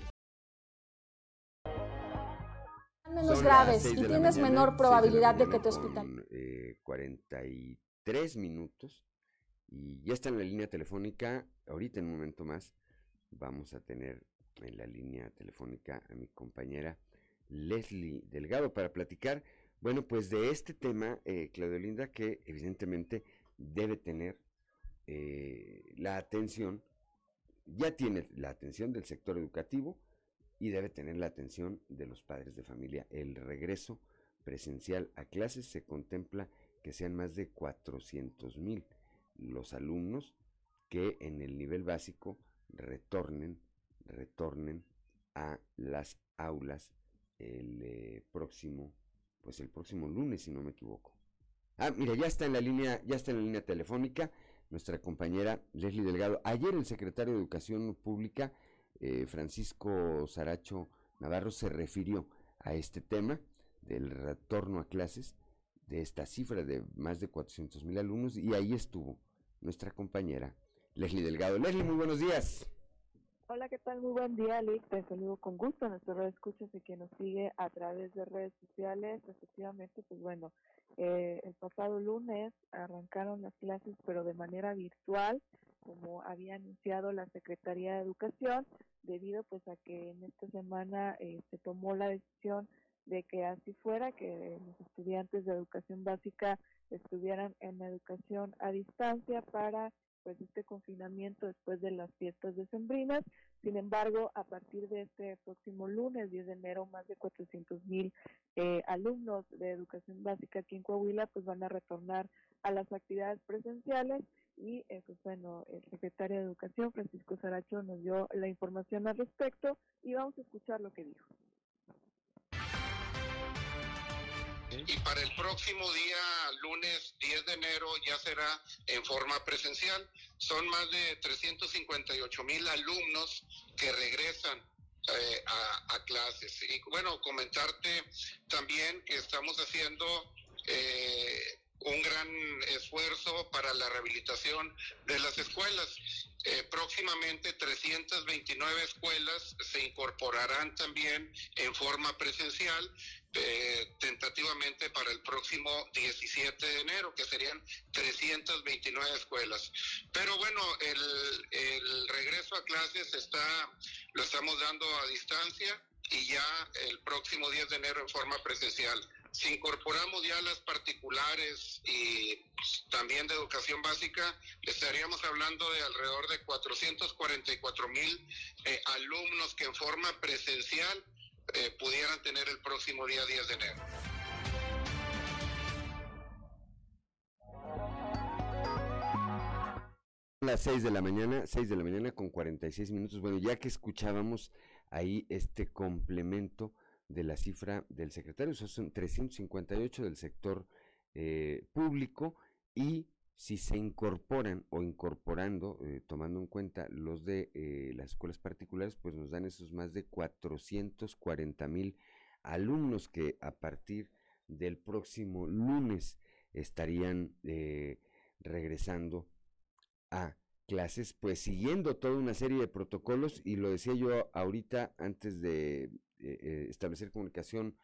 Menos graves y tienes menor probabilidad de, que te hospitalices.
Eh, 43 minutos y ya está en la línea telefónica. Ahorita en un momento más vamos a tener en la línea telefónica a mi compañera Leslie Delgado para platicar, bueno, pues de este tema, eh, Claudio Linda, que evidentemente debe tener eh, la atención ya tiene la atención del sector educativo y debe tener la atención de los padres de familia. El regreso presencial a clases se contempla que sean más de 400 mil los alumnos que en el nivel básico retornen, retornen a las aulas el eh, próximo, pues el próximo lunes, si no me equivoco. Ah, mira, ya está en la línea, ya está en la línea telefónica nuestra compañera Leslie Delgado. Ayer el secretario de Educación Pública, eh, Francisco Saracho Navarro, se refirió a este tema del retorno a clases, de esta cifra de más de 400 mil alumnos, y ahí estuvo nuestra compañera Leslie Delgado. Leslie, muy buenos días.
Hola, ¿qué tal? Muy buen día, Alex. Te saludo con gusto a nuestro red escuchas y que nos sigue a través de redes sociales. Efectivamente, pues bueno, eh, el pasado lunes arrancaron las clases, pero de manera virtual, como había anunciado la Secretaría de Educación, debido pues a que en esta semana eh, se tomó la decisión de que así fuera, que los estudiantes de educación básica estuvieran en educación a distancia para pues este confinamiento después de las fiestas decembrinas. Sin embargo, a partir de este próximo lunes, 10 de enero, más de 400 mil eh, alumnos de educación básica aquí en Coahuila pues van a retornar a las actividades presenciales y pues bueno, el secretario de Educación, Francisco Saracho, nos dio la información al respecto y vamos a escuchar lo que dijo.
Y para el próximo día, lunes 10 de enero, ya será en forma presencial. Son más de 358 mil alumnos que regresan eh, a, a, clases. Y bueno, comentarte también que estamos haciendo eh, un gran esfuerzo para la rehabilitación de las escuelas. Eh, próximamente 329 escuelas se incorporarán también en forma presencial, eh, tentativamente para el próximo 17 de enero, que serían 329 escuelas. Pero bueno, el, el regreso a clases está, lo estamos dando a distancia y ya el próximo 10 de enero en forma presencial. Si incorporamos ya las particulares y también de educación básica, estaríamos hablando de alrededor de 444 mil eh, alumnos que en forma presencial eh, pudieran tener el próximo día 10 de enero.
Las 6 de la mañana, 6 de la mañana con 46 minutos. Bueno, ya que escuchábamos ahí este complemento de la cifra del secretario, o sea, son 358 del sector eh, público y si se incorporan o incorporando, eh, tomando en cuenta los de eh, las escuelas particulares, pues nos dan esos más de 440 mil alumnos que a partir del próximo lunes estarían eh, regresando a clases, pues siguiendo toda una serie de protocolos. Y lo decía yo ahorita antes de establecer comunicación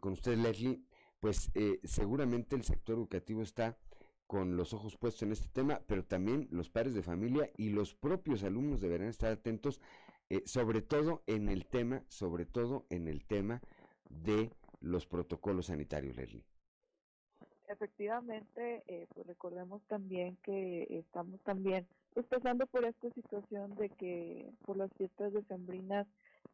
con usted, Leslie, pues seguramente el sector educativo está con los ojos puestos en este tema, pero también los padres de familia y los propios alumnos deberán estar atentos, eh, sobre todo en el tema, sobre todo en el tema de los protocolos sanitarios, Leslie.
Efectivamente, eh, pues recordemos también que estamos también pues pasando por esta situación de que por las fiestas decembrinas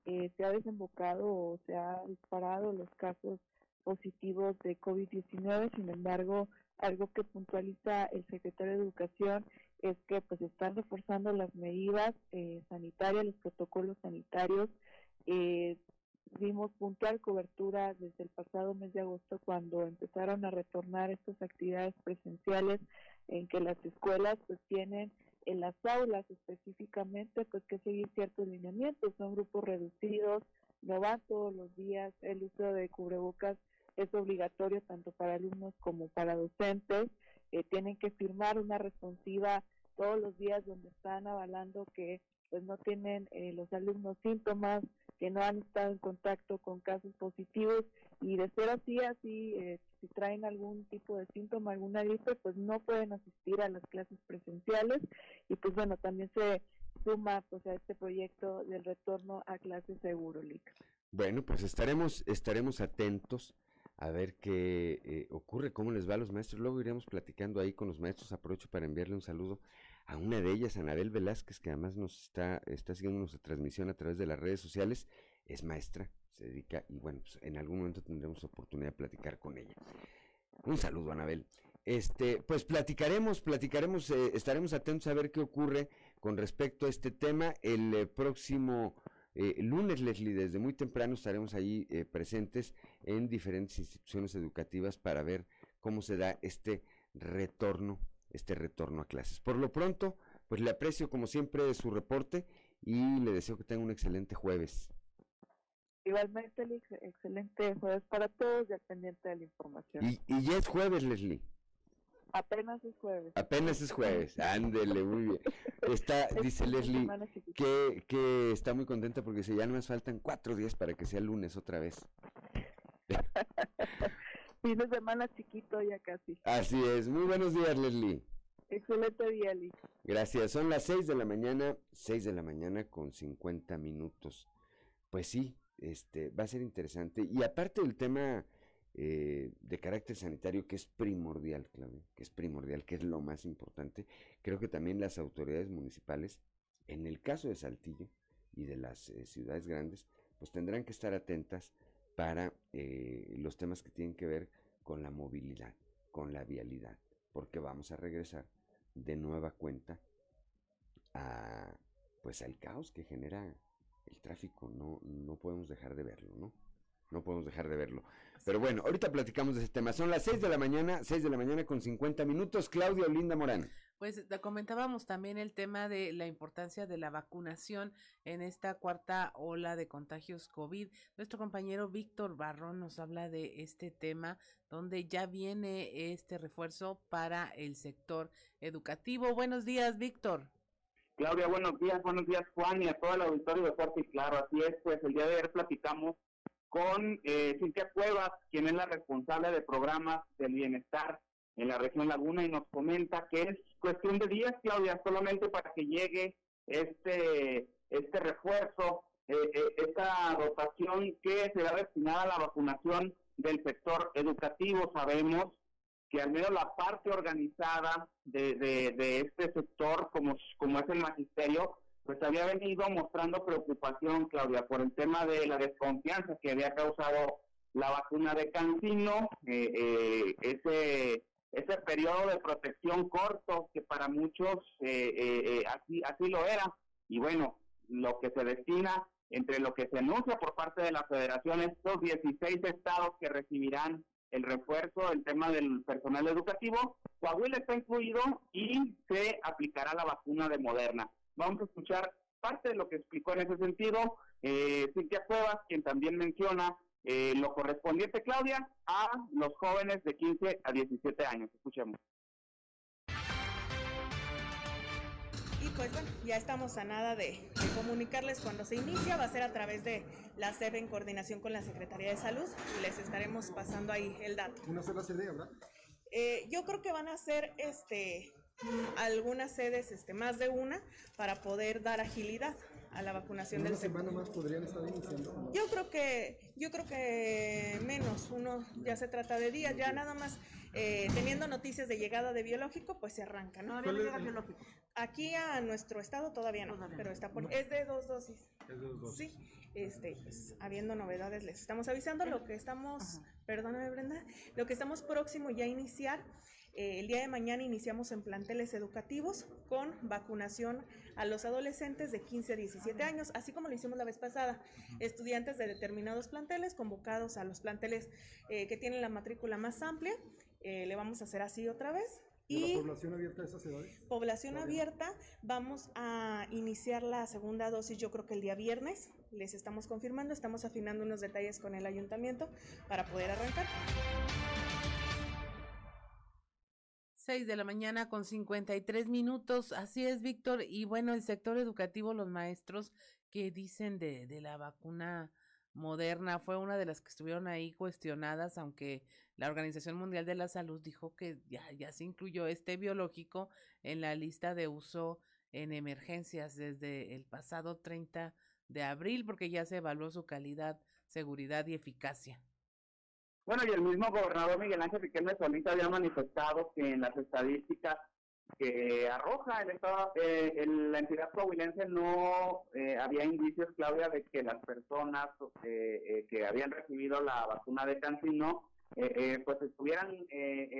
eh, se ha desembocado o se ha disparado los casos positivos de COVID-19, sin embargo, algo que puntualiza el secretario de Educación es que pues están reforzando las medidas eh, sanitarias, los protocolos sanitarios. Eh, dimos puntual cobertura desde el pasado mes de agosto cuando empezaron a retornar estas actividades presenciales en que las escuelas pues tienen en las aulas específicamente pues que seguir ciertos lineamientos, son grupos reducidos, no van todos los días, el uso de cubrebocas es obligatorio tanto para alumnos como para docentes. Eh, tienen que firmar una responsiva todos los días donde están avalando que pues no tienen eh, los alumnos síntomas, que no han estado en contacto con casos positivos y de ser así, así, eh, si traen algún tipo de síntoma, alguna gripe, pues no pueden asistir a las clases presenciales y pues bueno, también se suma pues a este proyecto del retorno a clases seguro, Lic.
Bueno, pues estaremos, estaremos atentos a ver qué eh, ocurre, cómo les va a los maestros. Luego iremos platicando ahí con los maestros. Aprovecho para enviarle un saludo a una de ellas, Anabel Velázquez, que además nos está, está siguiendo nuestra transmisión a través de las redes sociales. Es maestra, se dedica y bueno, pues en algún momento tendremos oportunidad de platicar con ella. Un saludo, Anabel. Este, pues platicaremos, platicaremos, eh, estaremos atentos a ver qué ocurre con respecto a este tema el eh, próximo eh, lunes, Leslie, desde muy temprano estaremos ahí eh, presentes en diferentes instituciones educativas para ver cómo se da este retorno, este retorno a clases. Por lo pronto, pues le aprecio como siempre su reporte y le deseo que tenga un excelente jueves.
Igualmente, excelente jueves para todos y pendiente de la información.
Y, y ya es jueves, Leslie.
Apenas es jueves.
Apenas es jueves, ándele, muy bien. Está, dice Leslie, que, que está muy contenta porque dice, ya no nos faltan cuatro días para que sea lunes otra vez.
fin de semana chiquito ya casi.
Así es, muy buenos días Leslie.
Excelente día, Lee.
Gracias, son las seis de la mañana, seis de la mañana con cincuenta minutos. Pues sí, este, va a ser interesante. Y aparte del tema eh, de carácter sanitario que es primordial, Claudia, que es primordial, que es lo más importante. Creo que también las autoridades municipales, en el caso de Saltillo y de las eh, ciudades grandes, pues tendrán que estar atentas para eh, los temas que tienen que ver con la movilidad, con la vialidad, porque vamos a regresar de nueva cuenta a pues al caos que genera el tráfico, no, no podemos dejar de verlo, ¿no? No podemos dejar de verlo. Pero bueno, ahorita platicamos de ese tema. Son las 6 de la mañana, 6 de la mañana con 50 minutos. Claudia Olinda Morán.
Pues comentábamos también el tema de la importancia de la vacunación en esta cuarta ola de contagios COVID. Nuestro compañero Víctor Barrón nos habla de este tema donde ya viene este refuerzo para el sector educativo. Buenos días, Víctor.
Claudia, buenos días, buenos días Juan y a todo el auditorio de Fuerte y Claro. Así es, pues el día de ayer platicamos con eh, Cintia Cuevas, quien es la responsable de programas del bienestar en la región Laguna y nos comenta que es cuestión de días, Claudia, solamente para que llegue este, este refuerzo, eh, eh, esta dotación que será destinada a la vacunación del sector educativo. Sabemos que al menos la parte organizada de, de, de este sector, como, como es el magisterio, pues había venido mostrando preocupación, Claudia, por el tema de la desconfianza que había causado la vacuna de Cancino, eh, eh, ese ese periodo de protección corto que para muchos eh, así así lo era. Y bueno lo que se destina entre lo que se anuncia por parte de la Federación estos 16 estados que recibirán el refuerzo el tema del personal educativo Coahuila está incluido y se aplicará la vacuna de Moderna Vamos a escuchar parte de lo que explicó en ese sentido eh, Cintia Cuevas, quien también menciona eh, lo correspondiente, Claudia, a los jóvenes de 15 a 17 años. Escuchemos.
Y pues bueno, ya estamos a nada de, comunicarles cuando se inicia, va a ser a través de la SEB en coordinación con la Secretaría de Salud y les estaremos pasando ahí el dato.
¿Una sola sede, verdad?
Eh, yo creo que van a ser este algunas sedes, este, más de una, para poder dar agilidad a la vacunación del
semana más podrían estar iniciando?
Yo creo que, yo creo que menos, uno ya se trata de días, ya nada más eh, teniendo noticias de llegada de biológico, pues se arranca, ¿no?
¿Todavía llega biológico?
Aquí a nuestro estado todavía no, pero está por, es de dos dosis.
Es de dos dosis.
Sí, este, pues, habiendo novedades les estamos avisando, lo que estamos, perdóname Brenda, lo que estamos próximo ya a iniciar eh, el día de mañana iniciamos en planteles educativos con vacunación a los adolescentes de 15 a 17 años, así como lo hicimos la vez pasada. Estudiantes de determinados planteles convocados a los planteles eh, que tienen la matrícula más amplia. Eh, le vamos a hacer así otra vez.
¿Y la población abierta de esas edades?
Población abierta, vamos a iniciar la segunda dosis yo creo que el día viernes, les estamos confirmando, estamos afinando unos detalles con el ayuntamiento para poder arrancar.
6 de la mañana con 53 minutos. Así es, Víctor. Y bueno, el sector educativo, los maestros que dicen de, de la vacuna moderna fue una de las que estuvieron ahí cuestionadas, aunque la Organización Mundial de la Salud dijo que ya, ya se incluyó este biológico en la lista de uso en emergencias desde el pasado 30 de abril, porque ya se evaluó su calidad, seguridad y eficacia.
Bueno, y el mismo gobernador Miguel Ángel Riquelme Solís había manifestado que en las estadísticas que arroja el estado, eh, la entidad coahuilense no eh, había indicios, Claudia, de que las personas eh, que habían recibido la vacuna de Cancino pues estuvieran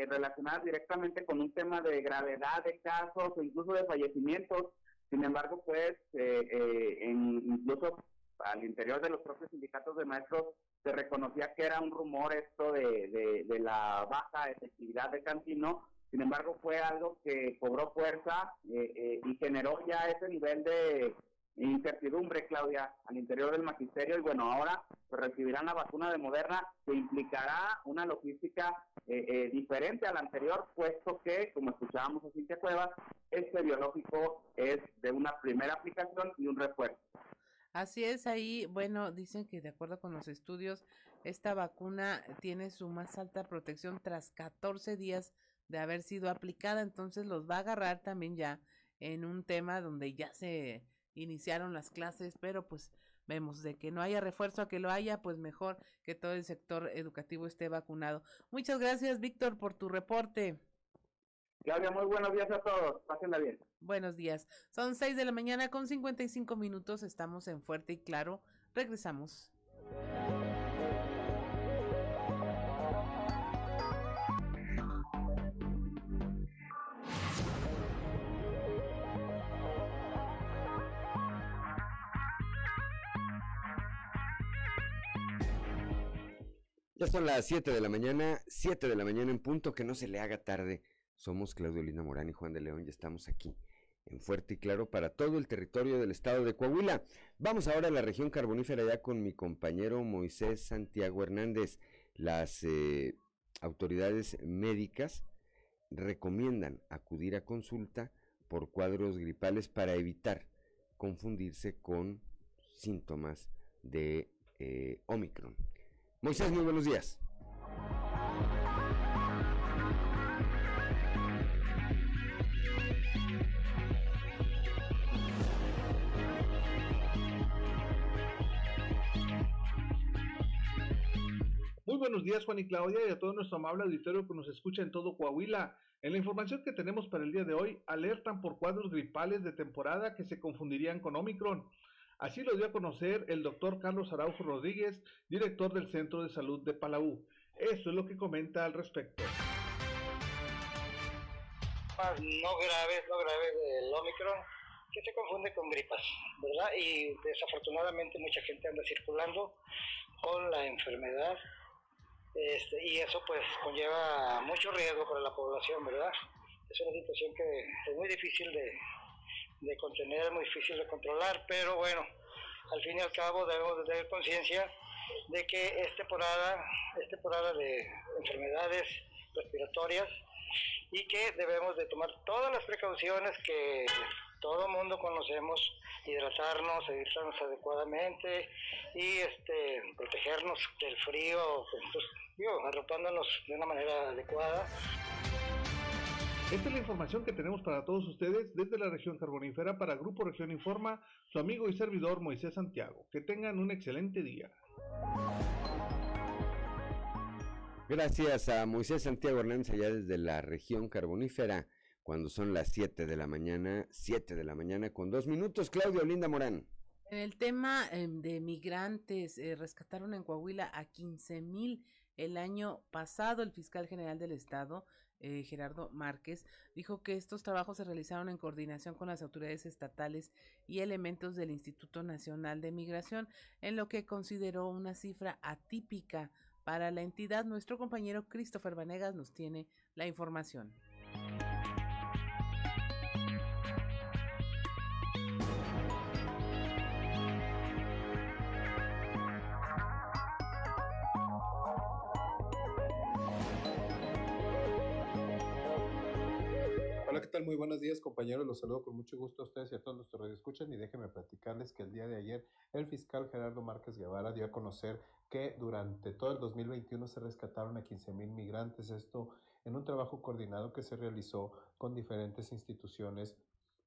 relacionadas directamente con un tema de gravedad de casos o incluso de fallecimientos. Sin embargo, pues en, incluso al interior de los propios sindicatos de maestros se reconocía que era un rumor esto de, de, la baja efectividad de Cantino, sin embargo fue algo que cobró fuerza eh, eh, y generó ya ese nivel de incertidumbre, Claudia, al interior del magisterio y bueno, ahora pues, recibirán la vacuna de Moderna que implicará una logística eh, diferente a la anterior, puesto que, como escuchábamos a Cintia Cuevas, este biológico es de una primera aplicación y un refuerzo.
Así es, ahí, bueno, dicen que de acuerdo con los estudios, esta vacuna tiene su más alta protección tras 14 días de haber sido aplicada, entonces los va a agarrar también ya en un tema donde ya se iniciaron las clases, pero pues vemos de que no haya refuerzo a que lo haya, pues mejor que todo el sector educativo esté vacunado. Muchas gracias, Víctor, por tu reporte.
Claudia, muy buenos días a todos. Pásenla bien.
Buenos días. Son seis de la mañana con 55 minutos. Estamos en Fuerte y Claro. Regresamos.
Ya son las 7 de la mañana, 7 de la mañana en punto, que no se le haga tarde. Somos Claudio Lina Morán y Juan de León y estamos aquí en Fuerte y Claro para todo el territorio del estado de Coahuila. Vamos ahora a la región carbonífera ya con mi compañero Moisés Santiago Hernández. Las eh, autoridades médicas recomiendan acudir a consulta por cuadros gripales para evitar confundirse con síntomas de eh, Omicron. Moisés, muy buenos días.
Buenos días, Juan y Claudia, y a todo nuestro amable auditorio que nos escucha en todo Coahuila. En la información que tenemos para el día de hoy, alertan por cuadros gripales de temporada que se confundirían con Omicron. Así lo dio a conocer el doctor Carlos Araujo Rodríguez, director del Centro de Salud de Palau. Esto es lo que comenta al respecto.
Ah, no graves, no graves del Omicron, que se confunde con gripas, ¿verdad? Y desafortunadamente mucha gente anda circulando con la enfermedad este, y eso pues conlleva mucho riesgo para la población, ¿verdad? Es una situación que es muy difícil de, de contener, muy difícil de controlar, pero bueno, al fin y al cabo debemos de tener conciencia de que es temporada, es temporada de enfermedades respiratorias y que debemos de tomar todas las precauciones que todo mundo conocemos, hidratarnos, hidratarnos adecuadamente y este protegernos del frío, pues, arropándonos de una manera adecuada.
Esta es la información que tenemos para todos ustedes desde la región carbonífera para Grupo Región Informa, su amigo y servidor Moisés Santiago. Que tengan un excelente día.
Gracias a Moisés Santiago Hernández allá desde la región carbonífera, cuando son las 7 de la mañana, 7 de la mañana con dos minutos. Claudio Linda Morán.
En el tema em, de migrantes, eh, rescataron en Coahuila a 15 mil el año pasado. El fiscal general del estado eh, Gerardo Márquez, dijo que estos trabajos se realizaron en coordinación con las autoridades estatales y elementos del Instituto Nacional de Migración, en lo que consideró una cifra atípica para la entidad. Nuestro compañero Christopher Vanegas nos tiene la información.
Tal? Muy buenos días, compañeros. Los saludo con mucho gusto a ustedes y a todos los que escuchan. Y déjenme platicarles que el día de ayer el fiscal Gerardo Márquez Guevara dio a conocer que durante todo el 2021 se rescataron a 15 mil migrantes. Esto en un trabajo coordinado que se realizó con diferentes instituciones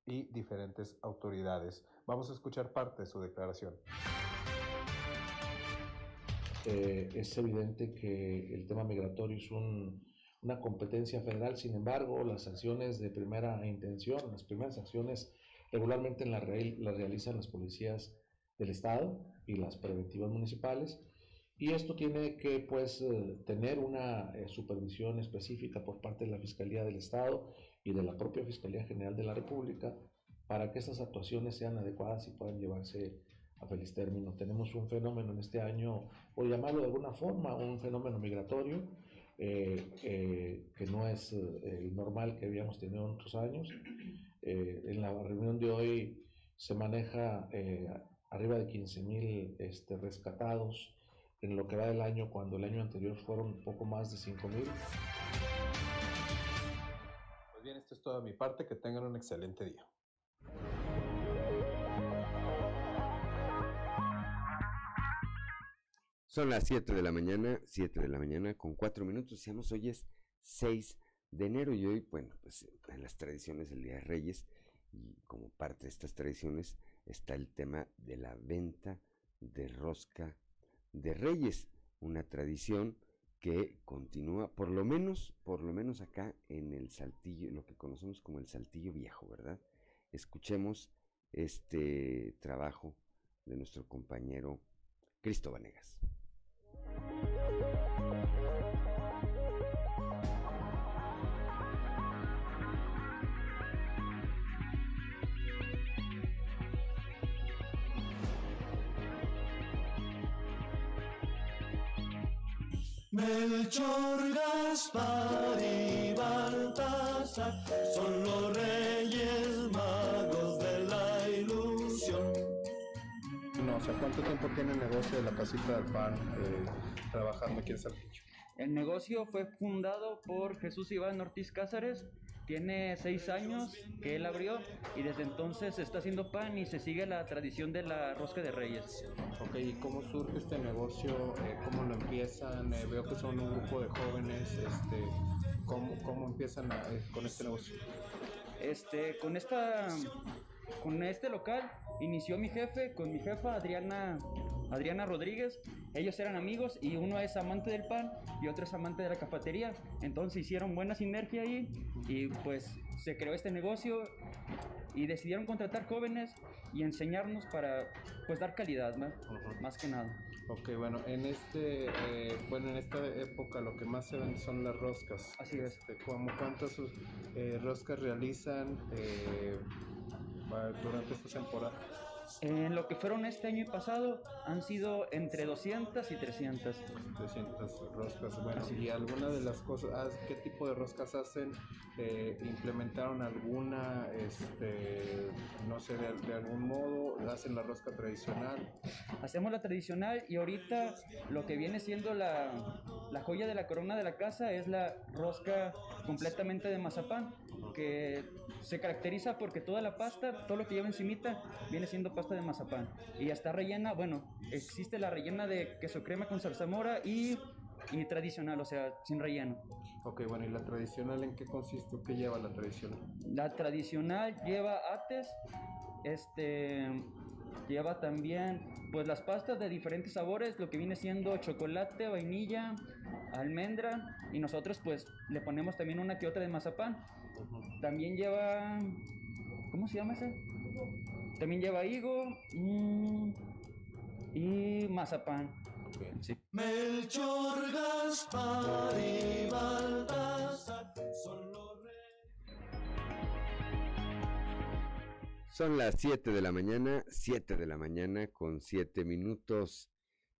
y diferentes autoridades. Vamos a escuchar parte de su declaración.
Eh, es evidente que el tema migratorio es un una competencia federal. Sin embargo, las sanciones de primera intención, las primeras acciones regularmente las realizan las policías del Estado y las preventivas municipales. Y esto tiene que pues eh, tener una eh, supervisión específica por parte de la Fiscalía del Estado y de la propia Fiscalía General de la República para que estas actuaciones sean adecuadas y puedan llevarse a feliz término. Tenemos un fenómeno en este año, por llamarlo de alguna forma, un fenómeno migratorio eh, eh, que no es eh, el normal que habíamos tenido en otros años. en la reunión de hoy se maneja arriba de 15 mil este, rescatados en lo que va del año, cuando el año anterior fueron poco más de 5 mil.
Pues bien, esto es toda mi parte. Que tengan un excelente día.
Son las 7 de la mañana, 7 de la mañana con 4 minutos. Seamos hoy es 6 de enero y hoy, bueno, pues en las tradiciones del Día de Reyes y como parte de estas tradiciones está el tema de la venta de rosca de reyes, una tradición que continúa, por lo menos, por lo menos acá en el Saltillo, lo que conocemos como el Saltillo Viejo, ¿verdad? Escuchemos este trabajo de nuestro compañero Cristo Vanegas.
Melchor, Gaspar y Baltasar son los reyes magos de la ilusión.
No, o sea, ¿cuánto tiempo tiene el negocio de la casita del pan eh, trabajando aquí en Saltillo?
El negocio fue fundado por Jesús Iván Ortiz Cázares tiene seis años que él abrió y desde entonces está haciendo pan y se sigue la tradición de la rosca de reyes.
Ok, ¿y cómo surge este negocio? Eh, ¿Cómo lo empiezan? Eh, veo que son un grupo de jóvenes. Este, ¿cómo, ¿Cómo empiezan eh, con este negocio?
Este, con esta, con este local inició mi jefe con mi jefa Adriana Adriana Rodríguez. Ellos eran amigos y uno es amante del pan y otro es amante de la cafetería. Entonces hicieron buena sinergia ahí y pues se creó este negocio y decidieron contratar jóvenes y enseñarnos para pues dar calidad, más que nada.
Ok, bueno, en este, eh, bueno, en esta época lo que más se ven son las roscas.
Así es.
Este, ¿Cuántas eh, roscas realizan eh, durante esta temporada?
En lo que fueron este año y pasado han sido entre 200 y 300.
300 roscas. Bueno, y alguna de las cosas, ah, ¿qué tipo de roscas hacen? Eh, ¿Implementaron alguna, este, no sé, de, algún modo? ¿Hacen la rosca tradicional?
Hacemos la tradicional y ahorita lo que viene siendo la, la joya de la corona de la casa es la rosca completamente de mazapán, que se caracteriza porque toda la pasta, todo lo que lleva encimita, viene siendo pasta de mazapán. Y ya está rellena, bueno, existe la rellena de queso crema con zarzamora y, y tradicional, o sea, sin relleno.
Ok, bueno, ¿y la tradicional en qué consiste? ¿Qué lleva la tradicional?
La tradicional lleva ates, este, lleva también, pues las pastas de diferentes sabores, lo que viene siendo chocolate, vainilla, almendra, y nosotros pues le ponemos también una que otra de mazapán. También lleva, ¿cómo se llama ese? También lleva higo mm, y mazapán.
Melchor, Gaspar y Baltasar son los
Son las 7 de la mañana, 7 de la mañana con 7 minutos.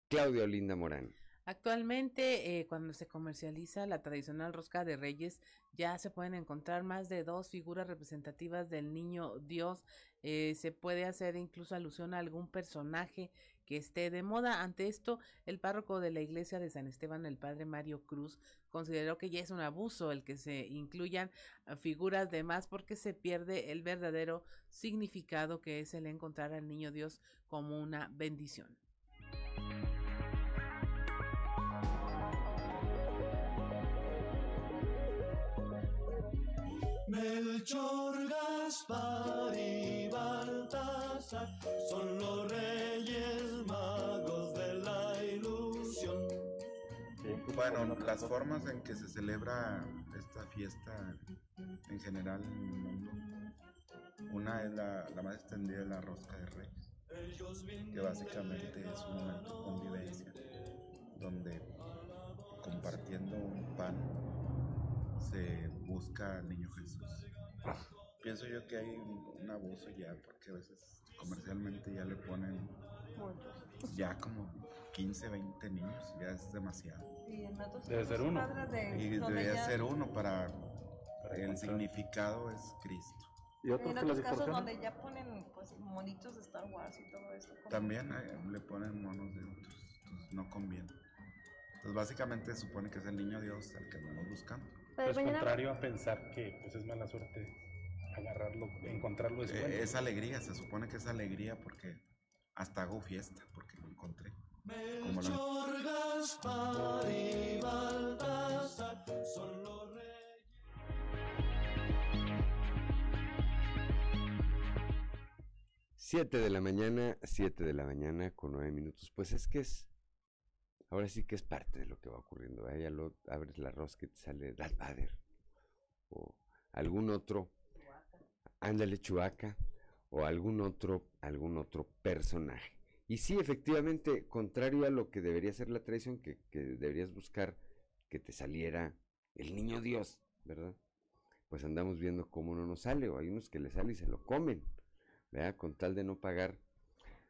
Claudio Linda Morán.
Actualmente, eh, cuando se comercializa la tradicional rosca de reyes, ya se pueden encontrar más de dos figuras representativas del niño Dios. Eh, se puede hacer incluso alusión a algún personaje que esté de moda. Ante esto, el párroco de la iglesia de San Esteban, el padre Mario Cruz, consideró que ya es un abuso el que se incluyan figuras de más porque se pierde el verdadero significado que es el encontrar al niño Dios como una bendición.
Melchor, Gaspar y Baltasar son los reyes magos de la ilusión.
Bueno, las formas en que se celebra esta fiesta en general en el mundo, una es la, la más extendida, la rosca de reyes, que básicamente es un momento de convivencia, donde compartiendo un pan se busca al niño Jesús. Pienso yo que hay un, abuso ya, porque a veces comercialmente ya le ponen ya como 15, 20 niños, ya es demasiado.
Debe ser uno.
y debería ser uno para, el significado es Cristo.
¿Y otros en otros casos donde ya ponen pues monitos de Star Wars y todo eso.
También le ponen monos de otros, entonces no conviene. Entonces básicamente supone que es el niño Dios al que andamos buscando.
Es pues contrario a pensar que pues, es mala suerte agarrarlo, encontrarlo es
eh, Es alegría, se supone que es alegría porque hasta hago fiesta porque lo encontré. Como
7 de la mañana, 7 de la mañana con 9 minutos. Pues es que es, ahora sí que es parte de lo que va ocurriendo. Ya lo abres la rosca y te sale Darth Vader o algún otro, ándale Chuaca o algún otro, algún otro personaje. Y sí, efectivamente, contrario a lo que debería ser la tradición, que, que deberías buscar que te saliera el niño Dios, ¿verdad? Pues andamos viendo cómo no nos sale, o hay unos que le sale y se lo comen, ¿verdad? Con tal de no pagar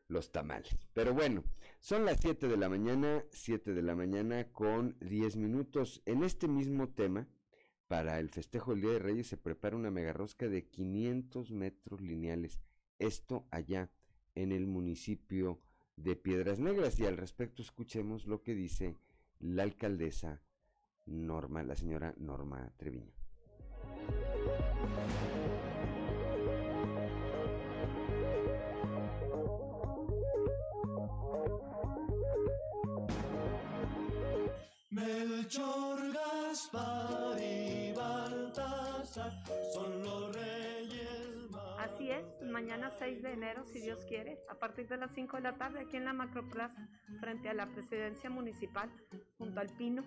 los tamales. Pero bueno, son las 7 de la mañana, 7 de la mañana con 10 minutos. En este mismo tema, para el festejo del Día de Reyes se prepara una megarrosca de 500 metros lineales. Esto allá en el municipio de Piedras Negras. Y al respecto escuchemos lo que dice la alcaldesa Norma, la señora Norma Treviño.
Melchor, Gaspar y Baltasar son los reyes magos.
Así es, mañana 6 de enero, si Dios quiere, a partir de las 5 de la tarde, aquí en la Macroplaza, frente a la presidencia municipal, junto al Pino.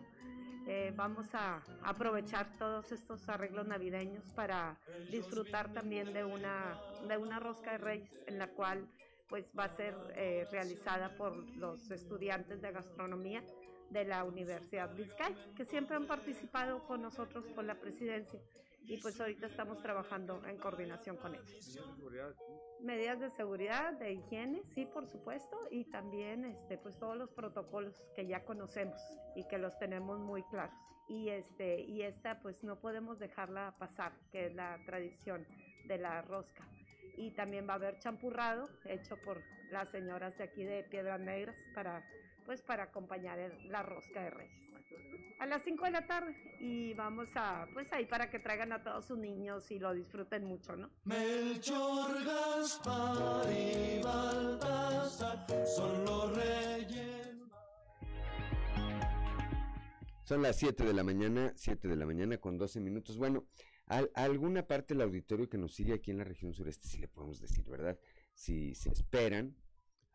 Eh, vamos a aprovechar todos estos arreglos navideños para disfrutar también de una, de una rosca de reyes en la cual pues va a ser eh, realizada por los estudiantes de gastronomía de la Universidad Vizcay, que siempre han participado con nosotros con la presidencia y pues ahorita estamos trabajando en coordinación con ellos. Medidas de seguridad, de higiene, sí, por supuesto, y también este, pues todos los protocolos que ya conocemos y que los tenemos muy claros. Y, este, y esta pues no podemos dejarla pasar, que es la tradición de la rosca. Y también va a haber champurrado hecho por las señoras de aquí de Piedras Negras para pues para acompañar el- la rosca de reyes. A las 5 de la tarde y vamos a, pues ahí para que traigan a todos sus niños y lo disfruten mucho, ¿no?
Melchor, Gaspar y Baltasar son los reyes
Son las 7 de la mañana, 7 de la mañana con 12 minutos. Bueno, a, a alguna parte del auditorio que nos sigue aquí en la región sureste, sí le podemos decir, ¿verdad? Si se esperan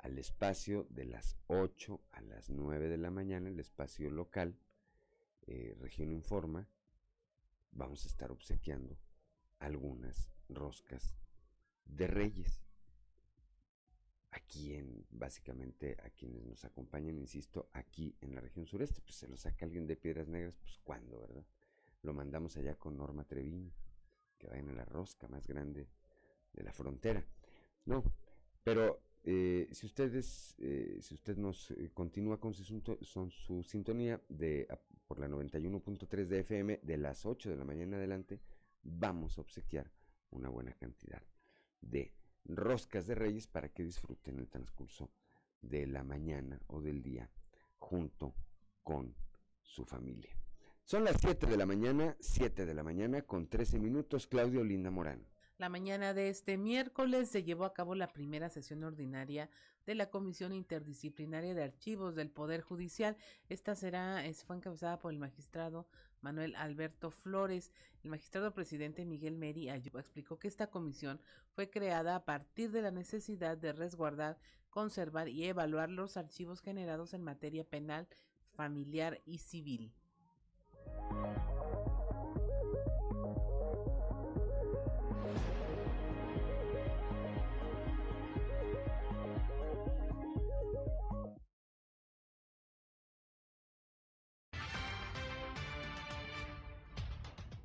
al espacio de las 8 a las 9 de la mañana, el espacio local, eh, región informa, vamos a estar obsequiando algunas roscas de reyes. Aquí en, básicamente, a quienes nos acompañan, insisto, aquí en la región sureste, pues se lo saca alguien de Piedras Negras, pues cuándo, ¿verdad? Lo mandamos allá con Norma Treviño, que vayan a la rosca más grande de la frontera. No, pero eh, si ustedes, eh, si usted nos eh, continúa con su, son su sintonía de a- por la 91.3 de FM de las 8 de la mañana adelante, vamos a obsequiar una buena cantidad de roscas de reyes para que disfruten el transcurso de la mañana o del día junto con su familia. Son las 7 de la mañana, 7 de la mañana con 13 minutos. Claudio Linda Morán.
La mañana de este miércoles se llevó a cabo la primera sesión ordinaria de la Comisión Interdisciplinaria de Archivos del Poder Judicial. Esta será, es- fue encabezada por el magistrado Manuel Alberto Flores. El magistrado presidente Miguel Meri explicó que esta comisión fue creada a partir de la necesidad de resguardar, conservar y evaluar los archivos generados en materia penal, familiar y civil.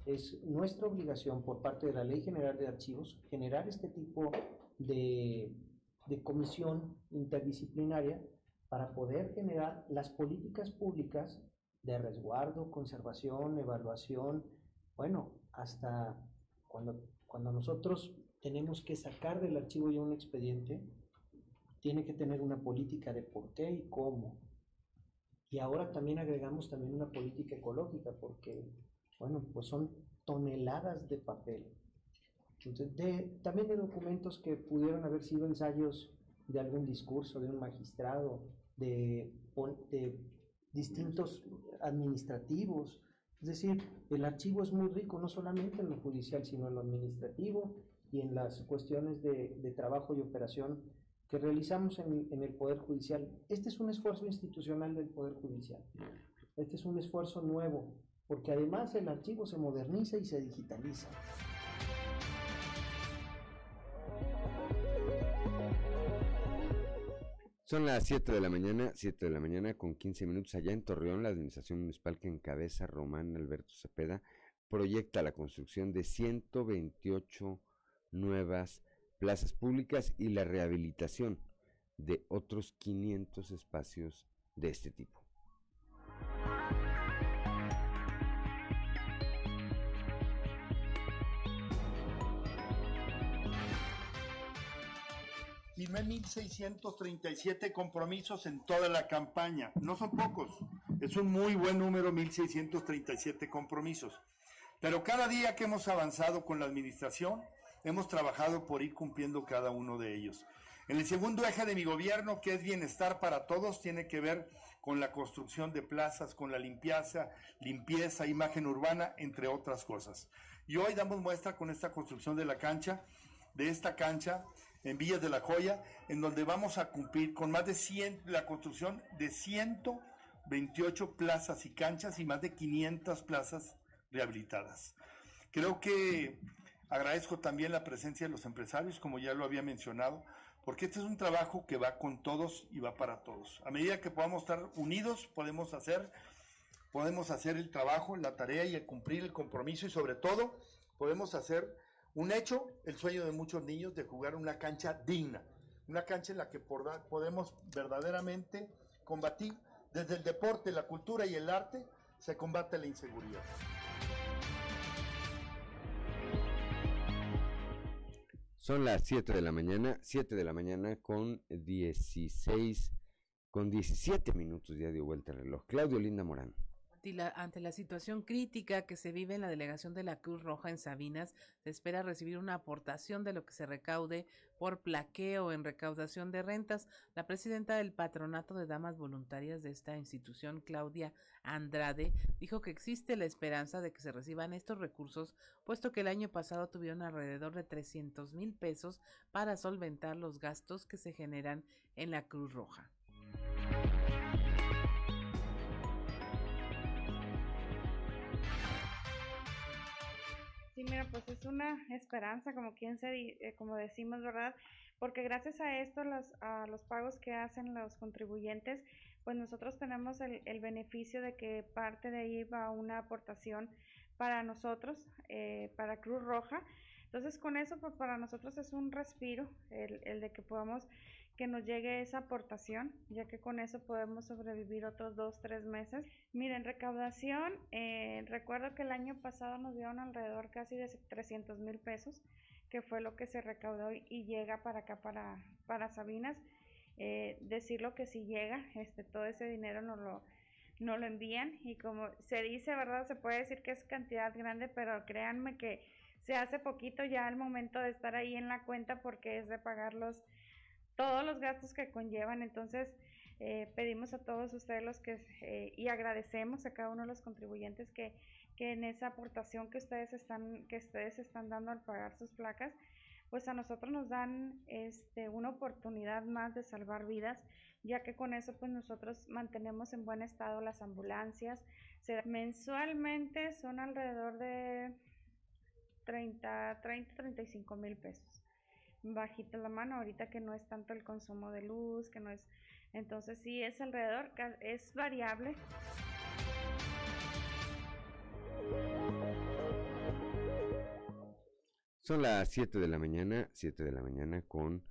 Es nuestra obligación por parte de la Ley General de Archivos generar este tipo de, de comisión interdisciplinaria para poder generar las políticas públicas de resguardo, conservación, evaluación, bueno, hasta cuando, cuando nosotros tenemos que sacar del archivo ya un expediente, tiene que tener una política de por qué y cómo. Y ahora también agregamos también una política ecológica porque, bueno, pues son toneladas de papel. Entonces, de- también de documentos que pudieron haber sido ensayos de algún discurso de un magistrado, de, de distintos administrativos. Es decir, el archivo es muy rico, no solamente en lo judicial, sino en lo administrativo y en las cuestiones de, de trabajo y operación que realizamos en, en, el Poder Judicial. Este es un esfuerzo institucional del Poder Judicial. Este es un esfuerzo nuevo, porque además el archivo se moderniza y se digitaliza.
Son las 7 de la mañana, 7 de la mañana con 15 minutos allá en Torreón, la administración municipal que encabeza Román Alberto Cepeda proyecta la construcción de 128 nuevas plazas públicas y la rehabilitación de otros 500 espacios de este tipo.
Firmé 1.637 compromisos en toda la campaña. No son pocos, es un muy buen número, 1.637 compromisos. Pero cada día que hemos avanzado con la administración, hemos trabajado por ir cumpliendo cada uno de ellos. En el segundo eje de mi gobierno, que es bienestar para todos, tiene que ver con la construcción de plazas, con la limpieza, limpieza, imagen urbana, entre otras cosas. Y hoy damos muestra con esta construcción de la cancha, de esta cancha en Villas de la Joya, en donde vamos a cumplir con más de 100, la construcción de 128 plazas y canchas y más de 500 plazas rehabilitadas. Creo que agradezco también la presencia de los empresarios, como ya lo había mencionado, porque este es un trabajo que va con todos y va para todos. A medida que podamos estar unidos, podemos hacer, podemos hacer el trabajo, la tarea y cumplir el compromiso y sobre todo podemos hacer un hecho, el sueño de muchos niños de jugar una cancha digna, una cancha en la que podemos verdaderamente combatir desde el deporte, la cultura y el arte, se combate la inseguridad.
Son las 7 de la mañana, 7 de la mañana con 16, con 17 minutos ya dio vuelta el reloj. Claudio Linda Morán
ante la situación crítica que se vive en la delegación de la Cruz Roja en Sabinas, se espera recibir una aportación de lo que se recaude por plaqueo en recaudación de rentas. La presidenta del Patronato de Damas Voluntarias de esta institución, Claudia Andrade, dijo que existe la esperanza de que se reciban estos recursos, puesto que el año pasado tuvieron alrededor de 300 mil pesos para solventar los gastos que se generan en la Cruz Roja.
Sí, mira, pues es una esperanza, como quien se, eh, como decimos, ¿verdad? Porque gracias a esto, los, a los pagos que hacen los contribuyentes, pues nosotros tenemos el, el beneficio de que parte de ahí va una aportación para nosotros, eh, para Cruz Roja. Entonces, con eso, pues para nosotros es un respiro, el, el de que podamos que nos llegue esa aportación, ya que con eso podemos sobrevivir otros dos, tres meses. Miren, recaudación, eh, recuerdo que el año pasado nos dieron alrededor casi de 300 mil pesos, que fue lo que se recaudó y llega para acá, para, para Sabinas. Eh, decirlo que si llega, este, todo ese dinero nos lo, lo envían y como se dice, ¿verdad? Se puede decir que es cantidad grande, pero créanme que se hace poquito ya al momento de estar ahí en la cuenta porque es de pagar los todos los gastos que conllevan. Entonces, eh, pedimos a todos ustedes los que, eh, y agradecemos a cada uno de los contribuyentes que, que en esa aportación que ustedes están, que ustedes están dando al pagar sus placas, pues a nosotros nos dan este, una oportunidad más de salvar vidas, ya que con eso pues nosotros mantenemos en buen estado las ambulancias. mensualmente son alrededor de 30, 30, 35 mil pesos bajita la mano ahorita que no es tanto el consumo de luz, que no es... Entonces sí es alrededor, es variable.
Son las 7 de la mañana, 7 de la mañana con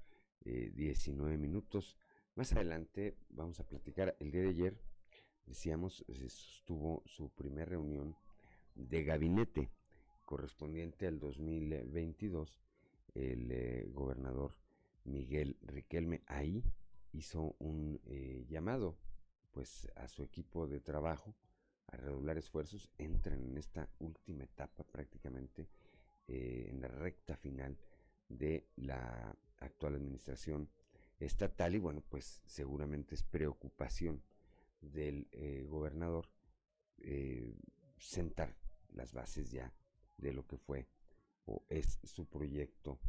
eh, 19 minutos. Más adelante vamos a platicar. El día de ayer, decíamos, se sostuvo su primera reunión de gabinete correspondiente al 2022 el eh, gobernador Miguel Riquelme ahí hizo un eh, llamado pues a su equipo de trabajo a redoblar esfuerzos, entran en esta última etapa prácticamente eh, en la recta final de la actual administración estatal y bueno pues seguramente es preocupación del gobernador sentar las bases ya de lo que fue o es su proyecto,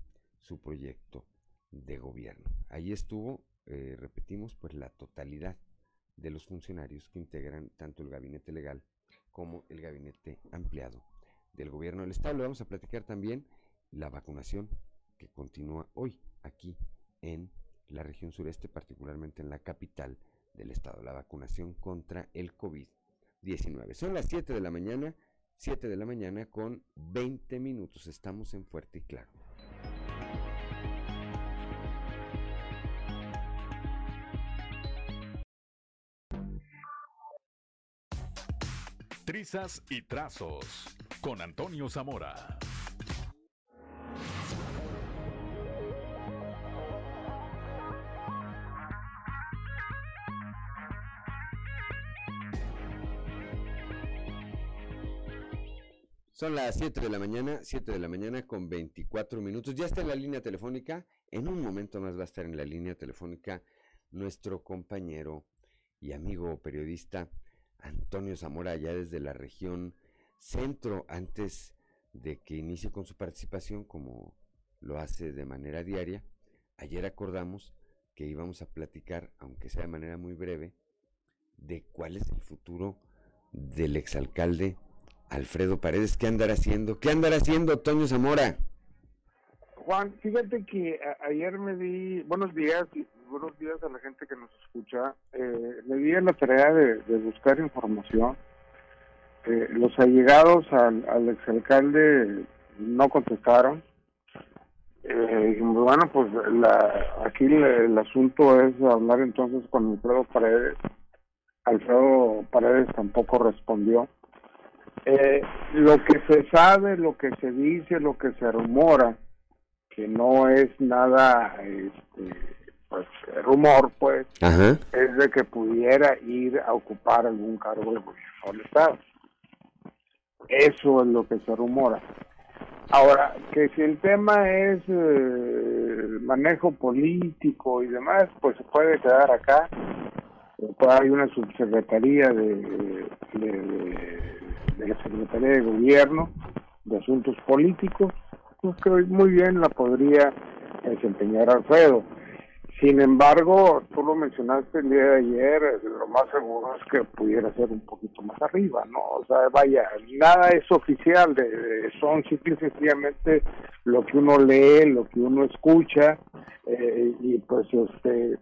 su proyecto de gobierno. Ahí estuvo, eh, repetimos, pues la totalidad de los funcionarios que integran tanto el gabinete legal como el gabinete ampliado del gobierno del estado. Le vamos a platicar también la vacunación que continúa hoy aquí en la región sureste, particularmente en la capital del estado, la vacunación contra el COVID-19. Son las 7 de la mañana, 7 de la mañana con 20 minutos. Estamos en Fuerte y Claro.
Trizas y trazos con Antonio Zamora.
Son las 7 de la mañana, 7 de la mañana con 24 minutos. Ya está en la línea telefónica. En un momento más va a estar en la línea telefónica nuestro compañero y amigo periodista Antonio Zamora, ya desde la región centro, antes de que inicie con su participación, como lo hace de manera diaria. Ayer acordamos que íbamos a platicar, aunque sea de manera muy breve, de cuál es el futuro del exalcalde Alfredo Paredes. ¿Qué andará haciendo? ¿Qué andará haciendo Toño Zamora?
Juan, fíjate que ayer me di, buenos días, buenos días a la gente que nos escucha, eh, me di la tarea de, buscar información. Eh, los allegados al, al exalcalde no contestaron. Eh, bueno, pues la, aquí el, asunto es hablar entonces con Alfredo Paredes. Alfredo Paredes tampoco respondió. Eh, lo que se sabe, lo que se dice, lo que se rumora, que no es nada, este, pues, rumor, pues, es de que pudiera ir a ocupar algún cargo de gobierno del Estado. Eso es lo que se rumora. Ahora, que si el tema es eh, manejo político y demás, pues se puede quedar acá. Hay una subsecretaría de, de de la Secretaría de Gobierno de Asuntos Políticos, pues que muy bien la podría desempeñar Alfredo. Sin embargo, tú lo mencionaste el día de ayer, lo más seguro es que pudiera ser un poquito más arriba, ¿no? O sea, vaya, nada es oficial, de, son simple y sencillamente lo que uno lee, lo que uno escucha, eh, y pues este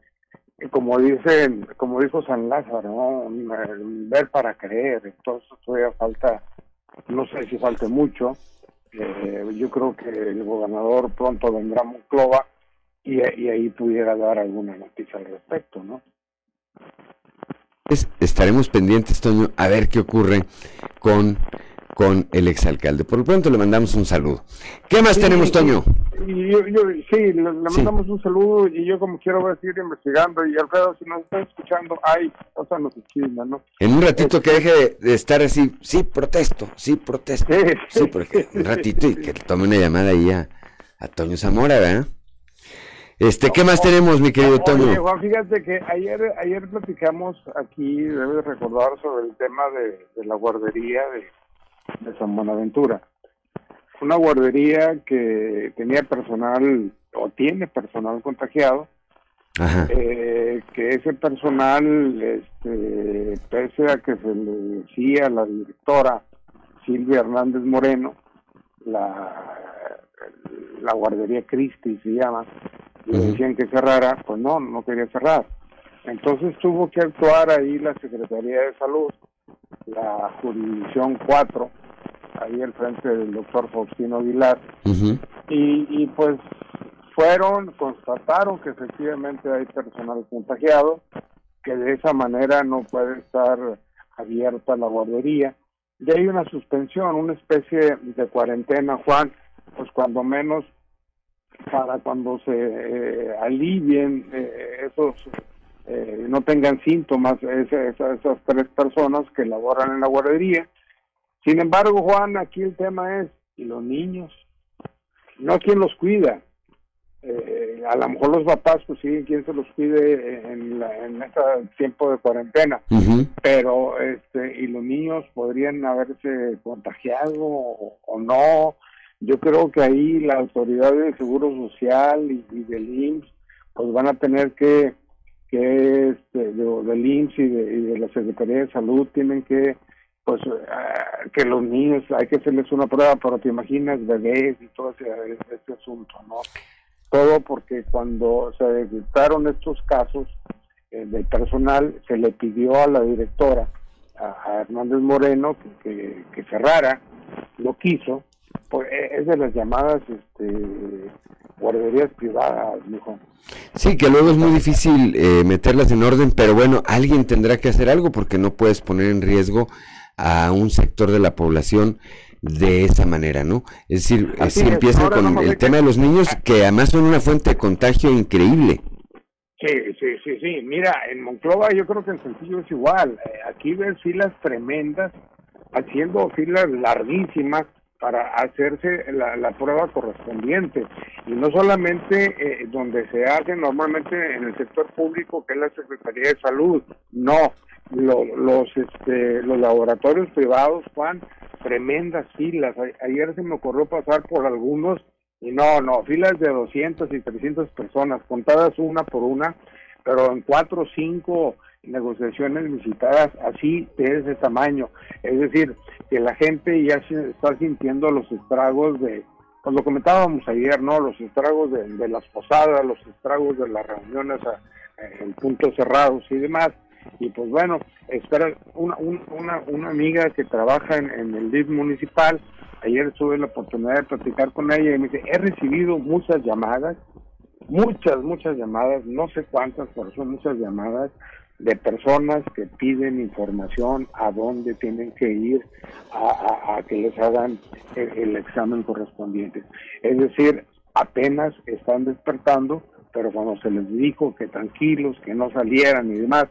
como dicen, como dijo San Lázaro, ver para creer, entonces todavía falta, no sé si falte mucho, eh, yo creo que el gobernador pronto vendrá a Monclova y, y ahí pudiera dar alguna noticia al respecto, ¿no?
estaremos pendientes, Toño, a ver qué ocurre con con el exalcalde. Por lo pronto le mandamos un saludo. ¿Qué más tenemos, Toño?
Y yo, sí, le, mandamos un saludo y yo como quiero voy a seguir investigando y Alfredo, si nos está escuchando, ay, sea, no se chisma, ¿no?
En un ratito que deje de estar así, sí, protesto, sí, protesto. Sí, porque un ratito y que tome una llamada ahí a, Toño Zamora, ¿verdad? Este, ¿qué más tenemos, mi querido Toño?
Juan, fíjate que ayer, ayer platicamos aquí, debes recordar, sobre el tema de, de la guardería de de San Buenaventura. Una guardería que tenía personal o tiene personal contagiado, eh, que ese personal, este, pese a que se le decía a la directora Silvia Hernández Moreno, la, la guardería Cristi se llama, le decían que cerrara, pues no, no quería cerrar. Entonces tuvo que actuar ahí la Secretaría de Salud, la jurisdicción 4, ahí al frente del doctor Faustino Aguilar, y, y pues fueron, constataron que efectivamente hay personal contagiado, que de esa manera no puede estar abierta la guardería. Y hay una suspensión, una especie de cuarentena, Juan, pues cuando menos para cuando se eh, alivien eh, esos, eh, no tengan síntomas esas tres personas que laboran en la guardería sin embargo, Juan, aquí el tema es, ¿y los niños? No quién los cuida. Eh, a lo mejor los papás pues siguen quién se los cuide en, en este tiempo de cuarentena, pero este y los niños podrían haberse contagiado o, no. Yo creo que ahí la autoridad del Seguro Social y, y del IMSS pues van a tener que, que este, de- del IMSS y de, y de la Secretaría de Salud tienen que pues ah, que los niños hay que hacerles una prueba, pero te imaginas bebés y todo ese, ese asunto, ¿no? Todo porque cuando se detectaron estos casos eh, del personal, se le pidió a la directora, a, a Hernández Moreno, que, que, que cerrara, lo quiso, pues eh, es de las llamadas este, guarderías privadas, mijo.
Sí, que luego es muy difícil eh, meterlas en orden, pero bueno, alguien tendrá que hacer algo porque no puedes poner en riesgo a un sector de la población de esa manera, ¿no? Es decir, eh,
Así
si
es,
empiezan con el tema
que-
de los niños, que además son una fuente de contagio increíble.
Sí, sí, sí, sí. Mira, en Monclova yo creo que en Sencillo es igual. Eh, aquí ves filas tremendas, haciendo filas larguísimas para hacerse la, la prueba correspondiente. Y no solamente eh, donde se hace normalmente en el sector público, que es la Secretaría de Salud, no. Lo- los, este, los laboratorios privados, Juan, tremendas filas. Ayer se me ocurrió pasar por algunos y no, no, filas de 200 y 300 personas, contadas una por una, pero en cuatro o cinco negociaciones visitadas así de ese tamaño. Es decir, que la gente ya se está sintiendo los estragos de, pues lo comentábamos ayer, ¿no? Los estragos de, las posadas, los estragos de las reuniones a- en puntos cerrados y demás. Y pues bueno, espera una, un- una, una amiga que trabaja en, en el DIF municipal, ayer tuve la oportunidad de platicar con ella y me dice, he recibido muchas llamadas, muchas, muchas llamadas, no sé cuántas, pero son muchas llamadas de personas que piden información a dónde tienen que ir a, que les hagan el, examen correspondiente. Es decir, apenas están despertando, pero cuando se les dijo que tranquilos, que no salieran y demás,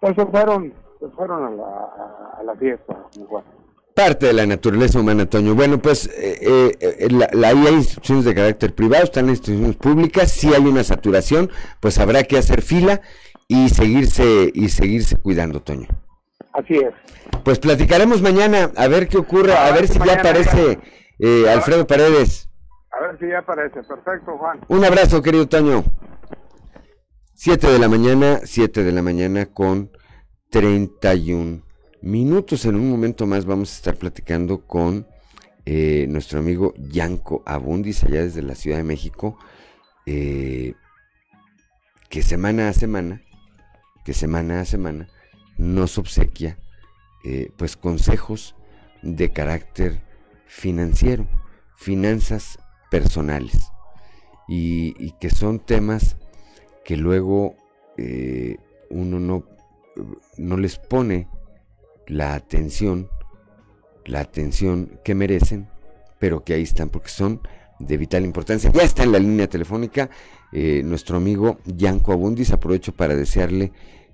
pues se fueron, se fueron a la, a- la fiesta.
Parte de la naturaleza humana, Toño. Bueno, pues eh, eh, la, la- hay instituciones de carácter privado, están instituciones públicas, si hay una saturación, pues habrá que hacer fila y seguirse y seguirse cuidando, Toño.
Así es.
Pues platicaremos mañana, a ver qué ocurre, a,
A
ver
ver
si ya aparece eh, Alfredo Paredes.
A ver si ya aparece. Perfecto, Juan.
Un abrazo, querido Toño. 7 de la mañana, 7 de la mañana con 31 minutos. En un momento más vamos a estar platicando con eh, nuestro amigo Yanko Abundis, allá desde la Ciudad de México, eh, que semana a semana, que semana a semana nos obsequia eh, pues consejos de carácter financiero, finanzas personales y, que son temas que luego eh, uno no, no les pone la atención, la atención que merecen, pero que ahí están porque son de vital importancia. Ya está en la línea telefónica eh, nuestro amigo Yanko Abundis. Aprovecho para desearle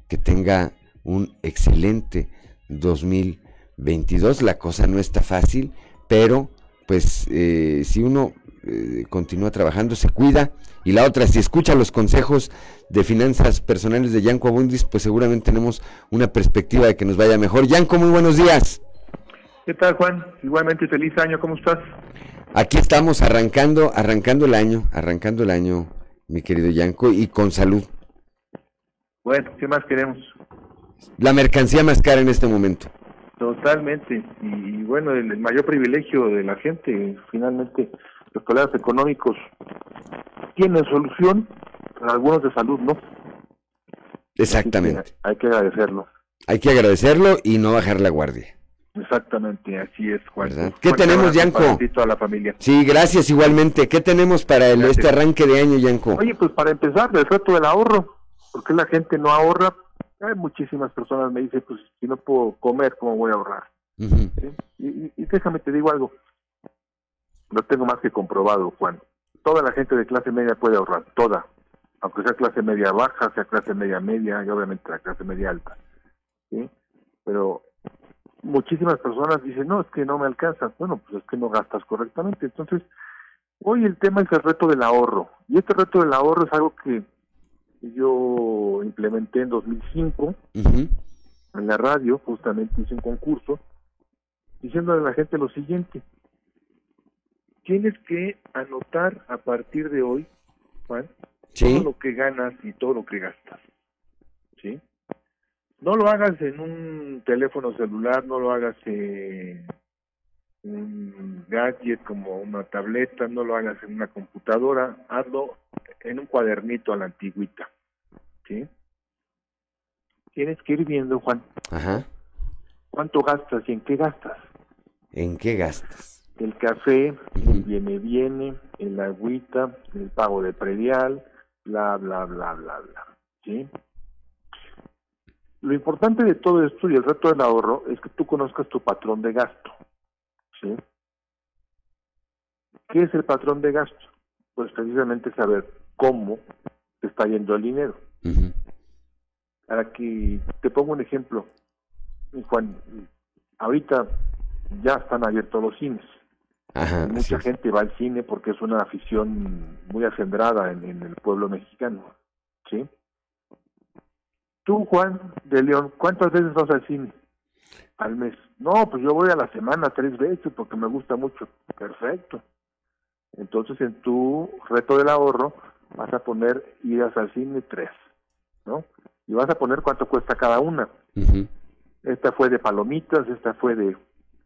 que tenga un excelente 2022. La cosa no está fácil, pero pues eh, si uno eh, continúa trabajando, se cuida. Y la otra, si escucha los consejos de finanzas personales de Yanko Abundis, pues seguramente tenemos una perspectiva de que nos vaya mejor. Yanko, muy buenos días.
¿Qué tal, Juan? Igualmente, feliz año, ¿cómo estás?
Aquí estamos arrancando, arrancando el año, arrancando el año, mi querido Yanko, y con salud.
Bueno, ¿qué más queremos?
La mercancía más cara en este momento.
Totalmente. Y, bueno, el, el mayor privilegio de la gente, finalmente, los problemas económicos tienen solución, pero algunos de salud no.
Exactamente.
Hay que agradecerlo.
Hay que agradecerlo y no bajar la guardia.
Exactamente, así es, Juan.
¿Verdad? ¿Qué
Fuerte
tenemos, Yanko?
toda la familia.
Sí, gracias igualmente. ¿Qué tenemos para el, este arranque de año, Yanko?
Oye, pues para empezar, el reto del ahorro. porque la gente no ahorra? Hay muchísimas personas me dicen, pues si no puedo comer, ¿cómo voy a ahorrar?
Ujú.
¿Sí? Y, y- y déjame te digo algo. Lo tengo más que comprobado, Juan. Toda la gente de clase media puede ahorrar, toda. Aunque sea clase media baja, sea clase media media y obviamente la clase media alta. ¿sí? Pero muchísimas personas dicen, no, es que no me alcanza. Bueno, pues es que no gastas correctamente. Entonces, hoy el tema es el reto del ahorro. Y este reto del ahorro es algo que yo implementé en 2005
Ujú.
en la radio, justamente hice un concurso, diciéndole a la gente lo siguiente. tienes que anotar a partir de hoy, Juan,
Sí.
todo lo que ganas y todo lo que gastas. ¿Sí? No lo hagas en un teléfono celular, no lo hagas en un gadget como una tableta, no lo hagas en una computadora, hazlo en un cuadernito a la antigüita. ¿Sí? Tienes que ir viendo, Juan,
Ajá.
cuánto gastas y en qué gastas.
¿En qué gastas?
el café, el viene viene, el agüita, el pago de predial, bla bla bla bla bla, ¿sí? Lo importante de todo esto y el reto del ahorro es que tú conozcas tu patrón de gasto, ¿sí? ¿Qué es el patrón de gasto? Pues precisamente saber cómo te está yendo el dinero. Para que te pongo un ejemplo, Juan, ahorita ya están abiertos los cines.
Ajá,
Mucha gente va al cine porque es una afición muy acendrada en, en el pueblo mexicano, ¿sí? Tú, Juan de León, ¿cuántas veces vas al cine al mes? No, pues yo voy a la semana tres veces porque me gusta mucho. Perfecto. Entonces, en tu reto del ahorro vas a poner idas al cine tres, ¿no? Y vas a poner cuánto cuesta cada una. Esta fue de palomitas, esta fue de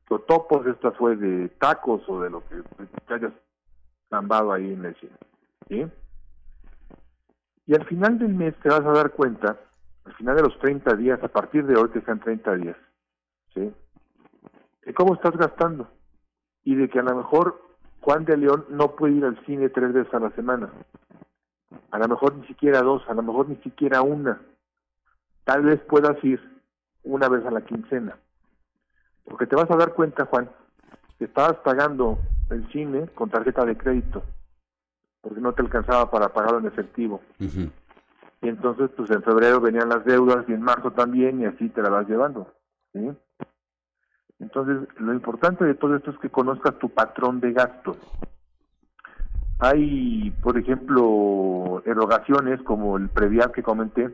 totopos, esta fue de tacos o de lo que te hayas zambado ahí en el cine. ¿sí? Y al final del mes te vas a dar cuenta, al final de los 30 días, a partir de hoy que sean 30 días, ¿sí? de cómo estás gastando y de que a lo mejor Juan de León no puede ir al cine tres veces a la semana. A lo mejor ni siquiera dos, a lo mejor ni siquiera una. Tal vez puedas ir una vez a la quincena. Porque te vas a dar cuenta, Juan, que estabas pagando el cine con tarjeta de crédito, porque no te alcanzaba para pagarlo en efectivo. Y entonces, pues en febrero venían las deudas y en marzo también, y así te la vas llevando. ¿sí? Entonces, lo importante de todo esto es que conozcas tu patrón de gastos. Hay, por ejemplo, erogaciones como el previal que comenté,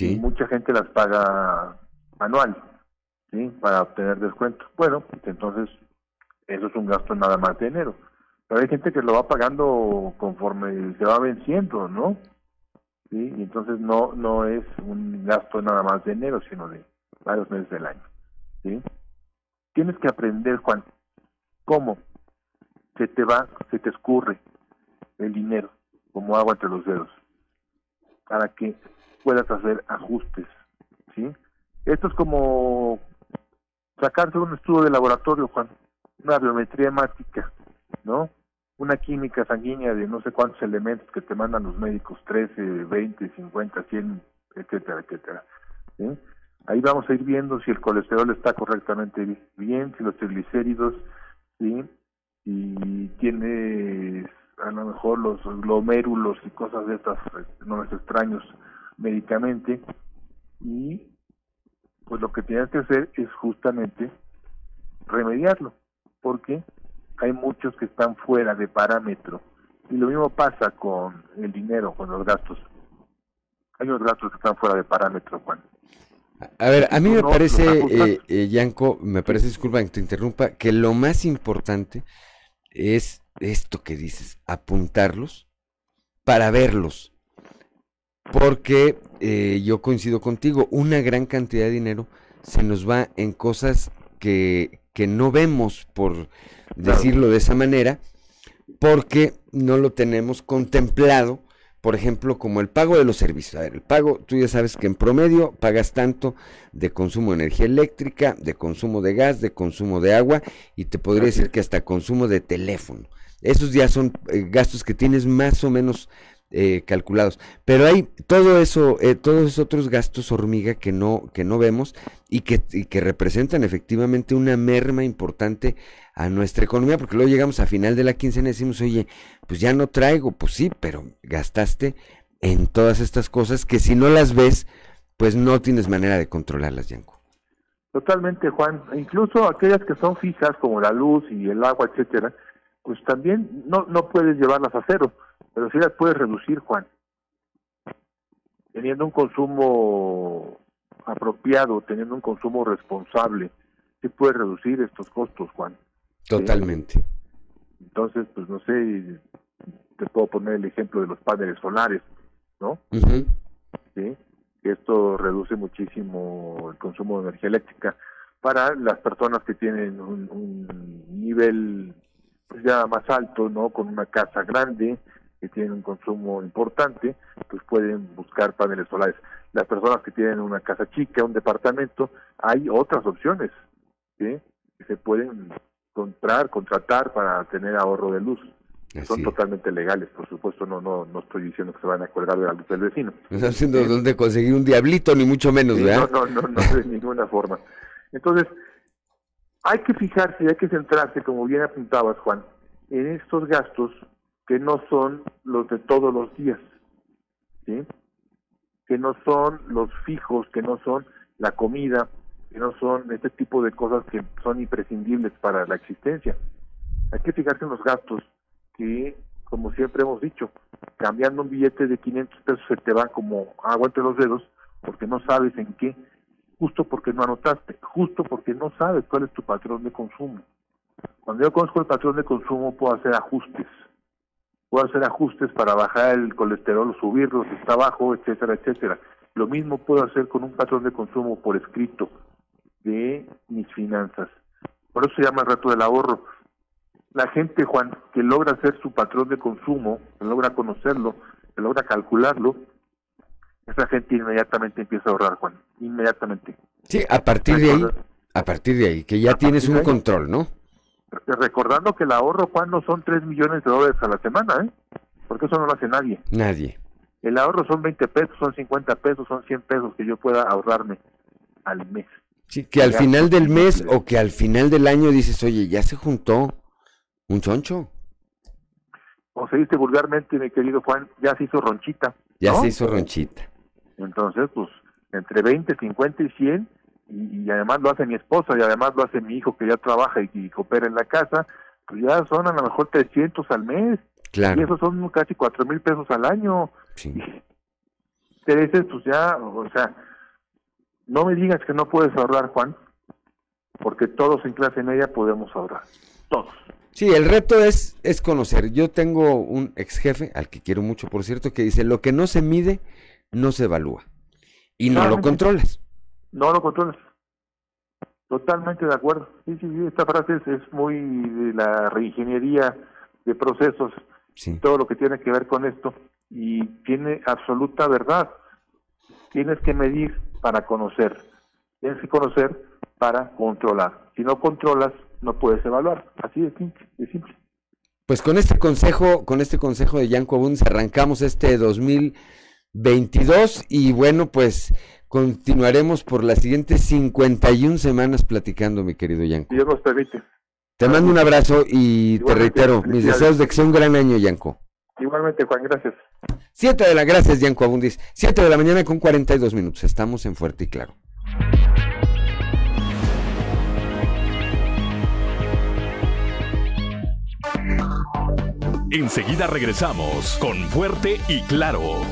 y mucha gente las paga anual, ¿sí? Para obtener descuento. Bueno, pues entonces eso es un gasto nada más de enero. Pero hay gente que lo va pagando conforme se va venciendo, ¿no? ¿Sí? Y entonces no no es un gasto nada más de enero, sino de varios meses del año, ¿sí? Tienes que aprender, Juan, cómo se te va, se te escurre el dinero como agua entre los dedos para que puedas hacer ajustes, ¿sí? Esto es como sacarse un estudio de laboratorio, Juan, una biometría hemática, ¿no? Una química sanguínea de no sé cuántos elementos que te mandan los médicos, 13, 20, 50, 100, etcétera, etcétera. Ahí vamos a ir viendo si el colesterol está correctamente bi- bien, si los triglicéridos, ¿sí? Y tienes a lo mejor los glomérulos y cosas de estas, nombres extraños médicamente, y pues lo que tienes que hacer es justamente remediarlo, porque hay muchos que están fuera de parámetro. Y lo mismo pasa con el dinero, con los gastos. Hay unos gastos que están fuera de parámetro, Juan.
A ver, a mí me parece, eh, eh, Yanko, me parece, disculpa que te interrumpa, que lo más importante es esto que dices, apuntarlos para verlos. Porque eh, yo coincido contigo, una gran cantidad de dinero se nos va en cosas que, que no vemos, por decirlo de esa manera, porque no lo tenemos contemplado, por ejemplo, como el pago de los servicios. A ver, el pago, tú ya sabes que en promedio pagas tanto de consumo de energía eléctrica, de consumo de gas, de consumo de agua, y te podría decir que hasta consumo de teléfono. Esos ya son eh, gastos que tienes más o menos eh, calculados. Pero hay todo eso, eh, todos esos otros gastos hormiga que no, que no vemos y que, que representan efectivamente una merma importante a nuestra economía, porque luego llegamos a final de la quincena y decimos, oye, pues ya no traigo, pues sí, pero gastaste en todas estas cosas que si no las ves, pues no tienes manera de controlarlas, Yanko.
Totalmente, Juan. Incluso aquellas que son fijas, como la luz y el agua, etcétera, pues también no, no puedes llevarlas a cero, pero sí las puedes reducir, Juan. Teniendo un consumo apropiado, teniendo un consumo responsable, sí puedes reducir estos costos, Juan.
Totalmente.
Entonces, pues no sé, te puedo poner el ejemplo de los paneles solares, ¿no? ¿sí? Esto reduce muchísimo el consumo de energía eléctrica para las personas que tienen un, un nivel pues ya más alto, ¿no? Con una casa grande, que tienen un consumo importante, pues pueden buscar paneles solares. Las personas que tienen una casa chica, un departamento, hay otras opciones, ¿sí? Que se pueden comprar, contratar para tener ahorro de luz. Son totalmente legales, por supuesto, no no no estoy diciendo que se van a colgar de la luz del vecino.
No está haciendo dónde conseguir un diablito, ni mucho menos,
Sí,
¿verdad?
no, no, no, no, de ninguna forma. Entonces, hay que fijarse, hay que centrarse, como bien apuntabas, Juan, en estos gastos que no son los de todos los días. Que no son los fijos, que no son la comida, que no son este tipo de cosas que son imprescindibles para la existencia. Hay que fijarse en los gastos que, como siempre hemos dicho, cambiando un billete de 500 pesos se te va como agua entre los dedos porque no sabes en qué, justo porque no anotaste, justo porque no sabes cuál es tu patrón de consumo. Cuando yo conozco el patrón de consumo puedo hacer ajustes, puedo hacer ajustes para bajar el colesterol, subirlo si está bajo, etcétera, etcétera. Lo mismo puedo hacer con un patrón de consumo por escrito de mis finanzas. Por eso se llama el reto del ahorro. La gente, Juan, que logra hacer su patrón de consumo, que logra conocerlo, que logra calcularlo, esa gente inmediatamente empieza a ahorrar, Juan. Inmediatamente.
Sí, a partir de ahí, a partir de ahí, que ya tienes un control, ¿no?
Recordando que el ahorro, Juan, no son 3 millones de dólares a la semana, ¿eh? Porque eso no lo hace nadie.
Nadie.
El ahorro son 20 pesos, son 50 pesos, son 100 pesos que yo pueda ahorrarme al mes.
Sí, que al final del mes o que al final del año dices, oye, ya se juntó un choncho,
Como se dice vulgarmente, mi querido Juan, ya se hizo ronchita.
ya se hizo ronchita.
Entonces, pues, entre 20, 50 y 100, y, y además lo hace mi esposa, y además lo hace mi hijo que ya trabaja y, y coopera en la casa, pues ya son a lo mejor 300 al mes.
Claro.
Y esos son casi 4 mil pesos al año. Intereses, pues ya, o sea, no me digas que no puedes ahorrar, Juan, porque todos en clase media podemos ahorrar. Todos.
Sí, el reto es, es conocer. Yo tengo un ex jefe, al que quiero mucho, por cierto, que dice, lo que no se mide, no se evalúa. Y no lo controlas.
No lo controlas. Totalmente de acuerdo. Sí, sí, sí, esta frase es, es muy de la reingeniería de procesos, todo lo que tiene que ver con esto, y tiene absoluta verdad. Tienes que medir para conocer, tienes que conocer para controlar. Si no controlas, no puedes evaluar. Así de simple. De simple.
Pues con este consejo, con este consejo de Yanko Abundes arrancamos este 2022 y bueno, pues continuaremos por las siguientes 51 semanas platicando, mi querido Yanko.
Dios nos permite.
Te mando un abrazo y te reitero mis deseos de que sea un gran año, Yanko.
Igualmente, Juan, gracias.
Siete de la, gracias, Yanko Abundis. 7 de la mañana con 42 minutos. Estamos en Fuerte y Claro.
Enseguida regresamos con Fuerte y Claro.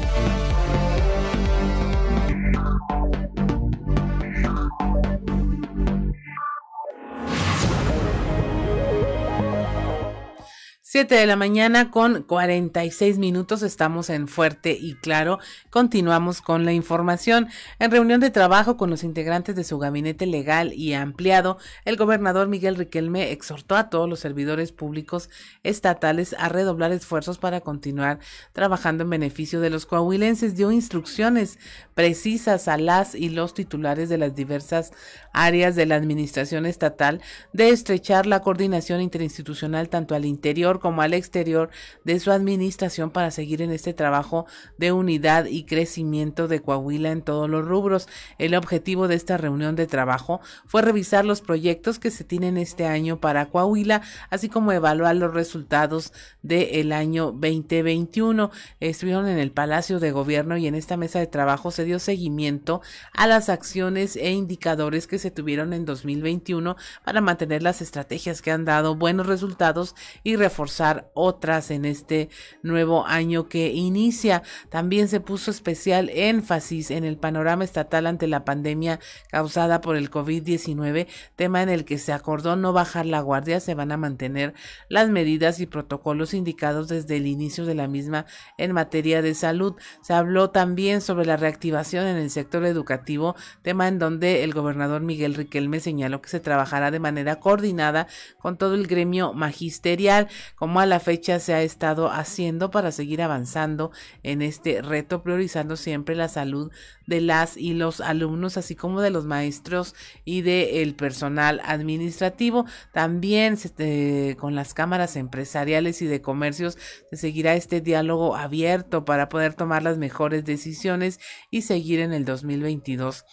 Siete de la mañana con 46 minutos. Estamos en Fuerte y Claro. Continuamos con la información. En reunión de trabajo con los integrantes de su gabinete legal y ampliado, el gobernador Miguel Riquelme exhortó a todos los servidores públicos estatales a redoblar esfuerzos para continuar trabajando en beneficio de los coahuilenses. Dio instrucciones precisas a las y los titulares de las diversas áreas de la administración estatal de estrechar la coordinación interinstitucional tanto al interior como al exterior de su administración para seguir en este trabajo de unidad y crecimiento de Coahuila en todos los rubros. El objetivo de esta reunión de trabajo fue revisar los proyectos que se tienen este año para Coahuila, así como evaluar los resultados del año 2021. Estuvieron en el Palacio de Gobierno y en esta mesa de trabajo se dio seguimiento a las acciones e indicadores que se tuvieron en 2021 para mantener las estrategias que han dado buenos resultados y reforzar otras en este nuevo año que inicia. También se puso especial énfasis en el panorama estatal ante la pandemia causada por el COVID-19, tema en el que se acordó no bajar la guardia, se van a mantener las medidas y protocolos indicados desde el inicio de la misma en materia de salud. Se habló también sobre la reactivación en el sector educativo, tema en donde el gobernador Miguel Riquelme señaló que se trabajará de manera coordinada con todo el gremio magisterial, como a la fecha se ha estado haciendo para seguir avanzando en este reto, priorizando siempre la salud de las y los alumnos, así como de los maestros y del el personal administrativo. También eh, con las cámaras empresariales y de comercios se seguirá este diálogo abierto para poder tomar las mejores decisiones y seguir en el 2022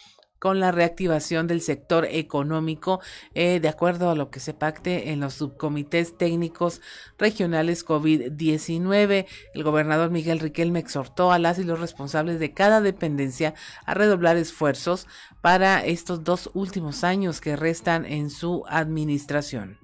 con la reactivación del sector económico, eh, de acuerdo a lo que se pacte en los subcomités técnicos regionales COVID-19. El gobernador Miguel Riquelme exhortó a las y los responsables de cada dependencia a redoblar esfuerzos para estos dos últimos años que restan en su administración.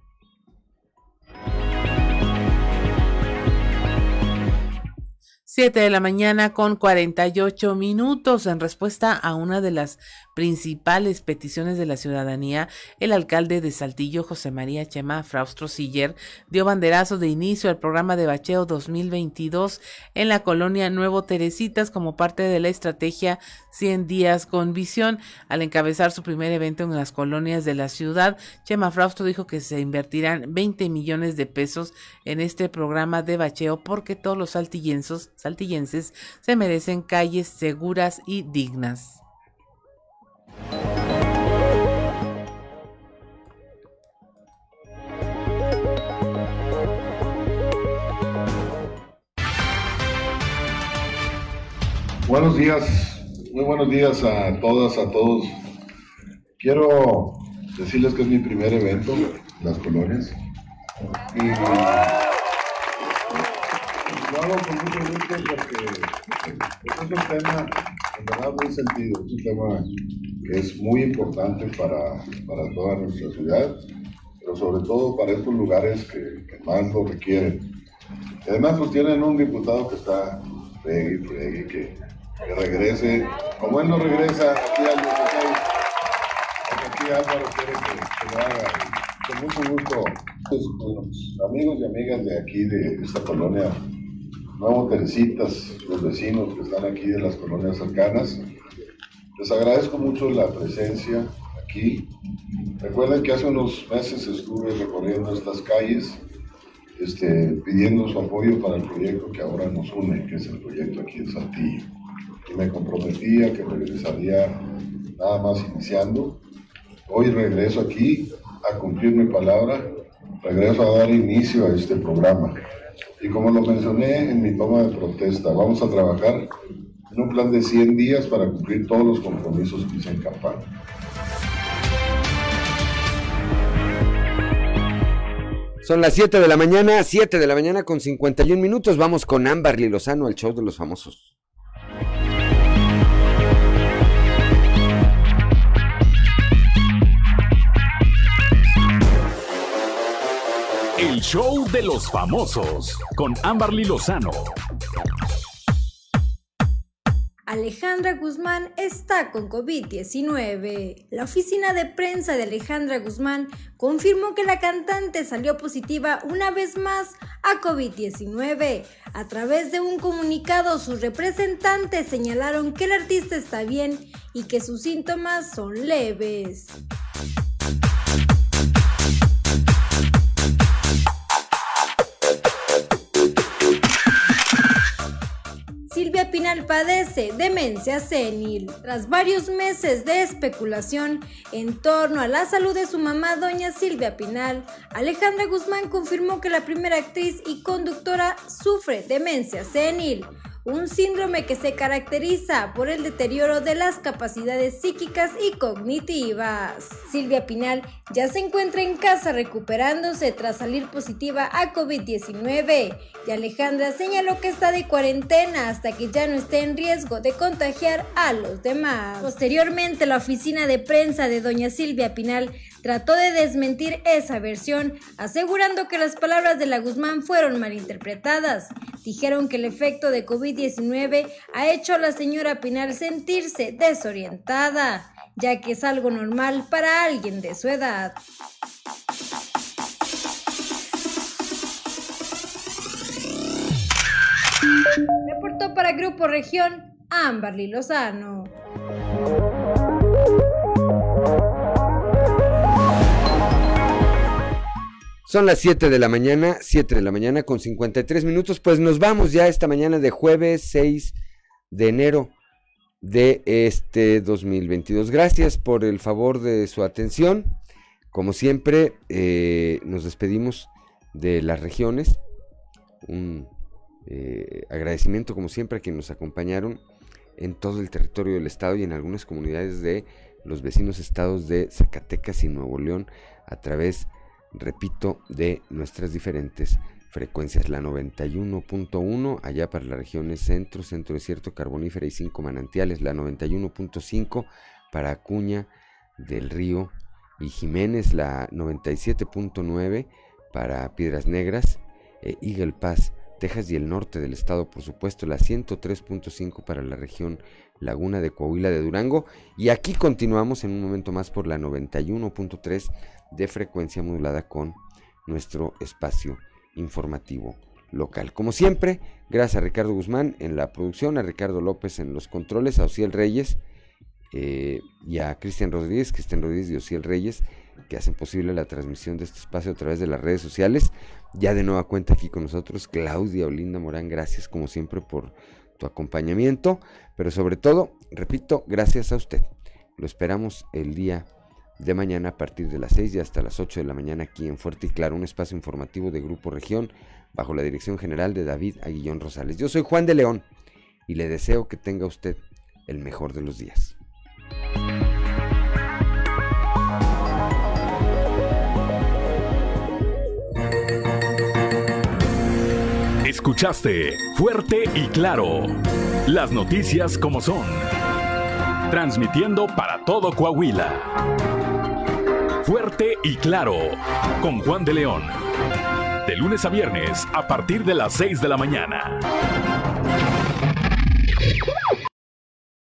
7 de la mañana con 48 minutos en respuesta a una de las principales peticiones de la ciudadanía, el alcalde de Saltillo, José María Chema Fraustro Siller, dio banderazo de inicio al programa de bacheo 2022 en la colonia Nuevo Teresitas como parte de la estrategia 100 días con visión. Al encabezar su primer evento en las colonias de la ciudad, Chema Fraustro dijo que se invertirán 20 millones de pesos en este programa de bacheo porque todos los saltillenses, se merecen calles seguras y dignas.
Buenos días, muy buenos días a todas, a todos. Quiero decirles que es mi primer evento en las colonias. Y lo hago con mucho gusto porque es un tema en verdad muy sentido, es un tema que es muy importante para, para toda nuestra ciudad, pero sobre todo para estos lugares que, que más lo requieren. además, pues tienen un diputado que está fregue y que, que regrese, como él no regresa aquí al 16, aquí Álvaro quiere que, lo haga. Con mucho gusto, pues, los amigos y amigas de aquí, de esta colonia, Nuevo Teresitas, los vecinos que están aquí de las colonias cercanas, les agradezco mucho la presencia aquí. Recuerden que hace unos meses estuve recorriendo estas calles este, pidiendo su apoyo para el proyecto que ahora nos une, que es el proyecto aquí en Saltillo. Y me comprometía que regresaría nada más iniciando. Hoy regreso aquí a cumplir mi palabra, regreso a dar inicio a este programa. Y como lo mencioné en mi toma de protesta, vamos a trabajar en un plan de 100 días para cumplir todos los compromisos que hice en campaña.
Son las 7 de la mañana, 7 de la mañana con 51 minutos. Vamos con Amberly Lozano al show de los famosos.
El show de los famosos con Amberly Lozano.
Alejandra Guzmán está con COVID-19. La oficina de prensa de Alejandra Guzmán confirmó que la cantante salió positiva una vez más a COVID-19. A través de un comunicado, sus representantes señalaron que el artista está bien y que sus síntomas son leves. Padece demencia senil. Tras varios meses de especulación en torno a la salud de su mamá, doña Silvia Pinal, Alejandra Guzmán confirmó que la primera actriz y conductora sufre demencia senil. Un síndrome que se caracteriza por el deterioro de las capacidades psíquicas y cognitivas. Silvia Pinal ya se encuentra en casa recuperándose tras salir positiva a COVID-19 y Alejandra señaló que está de cuarentena hasta que ya no esté en riesgo de contagiar a los demás. Posteriormente, la oficina de prensa de doña Silvia Pinal trató de desmentir esa versión, asegurando que las palabras de la Guzmán fueron malinterpretadas. Dijeron que el efecto de COVID-19 ha hecho a la señora Pinal sentirse desorientada, ya que es algo normal para alguien de su edad. Reportó para Grupo Región Amberly Lozano.
Son las 7 de la mañana, 7 de la mañana con 53 minutos, pues nos vamos ya esta mañana de jueves 6 de enero de este 2022. Gracias por el favor de su atención. Como siempre, eh, nos despedimos de las regiones. Un eh, agradecimiento, como siempre, a quienes nos acompañaron en todo el territorio del estado y en algunas comunidades de los vecinos estados de Zacatecas y Nuevo León a través de repito, de nuestras diferentes frecuencias. La 91.1 allá para las regiones centro, centro desierto, carbonífera y cinco manantiales. La 91.5 para Acuña del Río y Jiménez. La 97.9 para Piedras Negras, e Eagle Pass, Texas y el norte del estado, por supuesto. La 103.5 para la región Laguna de Coahuila de Durango. Y aquí continuamos en un momento más por la 91.3 de frecuencia modulada con nuestro espacio informativo local. Como siempre, gracias a Ricardo Guzmán en la producción, a Ricardo López en los controles, a Ociel Reyes eh, y a Cristian Rodríguez, Cristian Rodríguez y Ociel Reyes, que hacen posible la transmisión de este espacio a través de las redes sociales. Ya de nueva cuenta aquí con nosotros, Claudia Olinda Morán, gracias como siempre por tu acompañamiento, pero sobre todo, repito, gracias a usted. Lo esperamos el día de mañana a partir de las 6 y hasta las 8 de la mañana aquí en Fuerte y Claro, un espacio informativo de Grupo Región bajo la dirección general de David Aguillón Rosales. Yo soy Juan de León y le deseo que tenga usted el mejor de los días.
Escuchaste Fuerte y Claro. Las noticias como son. Transmitiendo para todo Coahuila. Fuerte y claro, con Juan de León. De lunes a viernes a partir de las 6 de la mañana.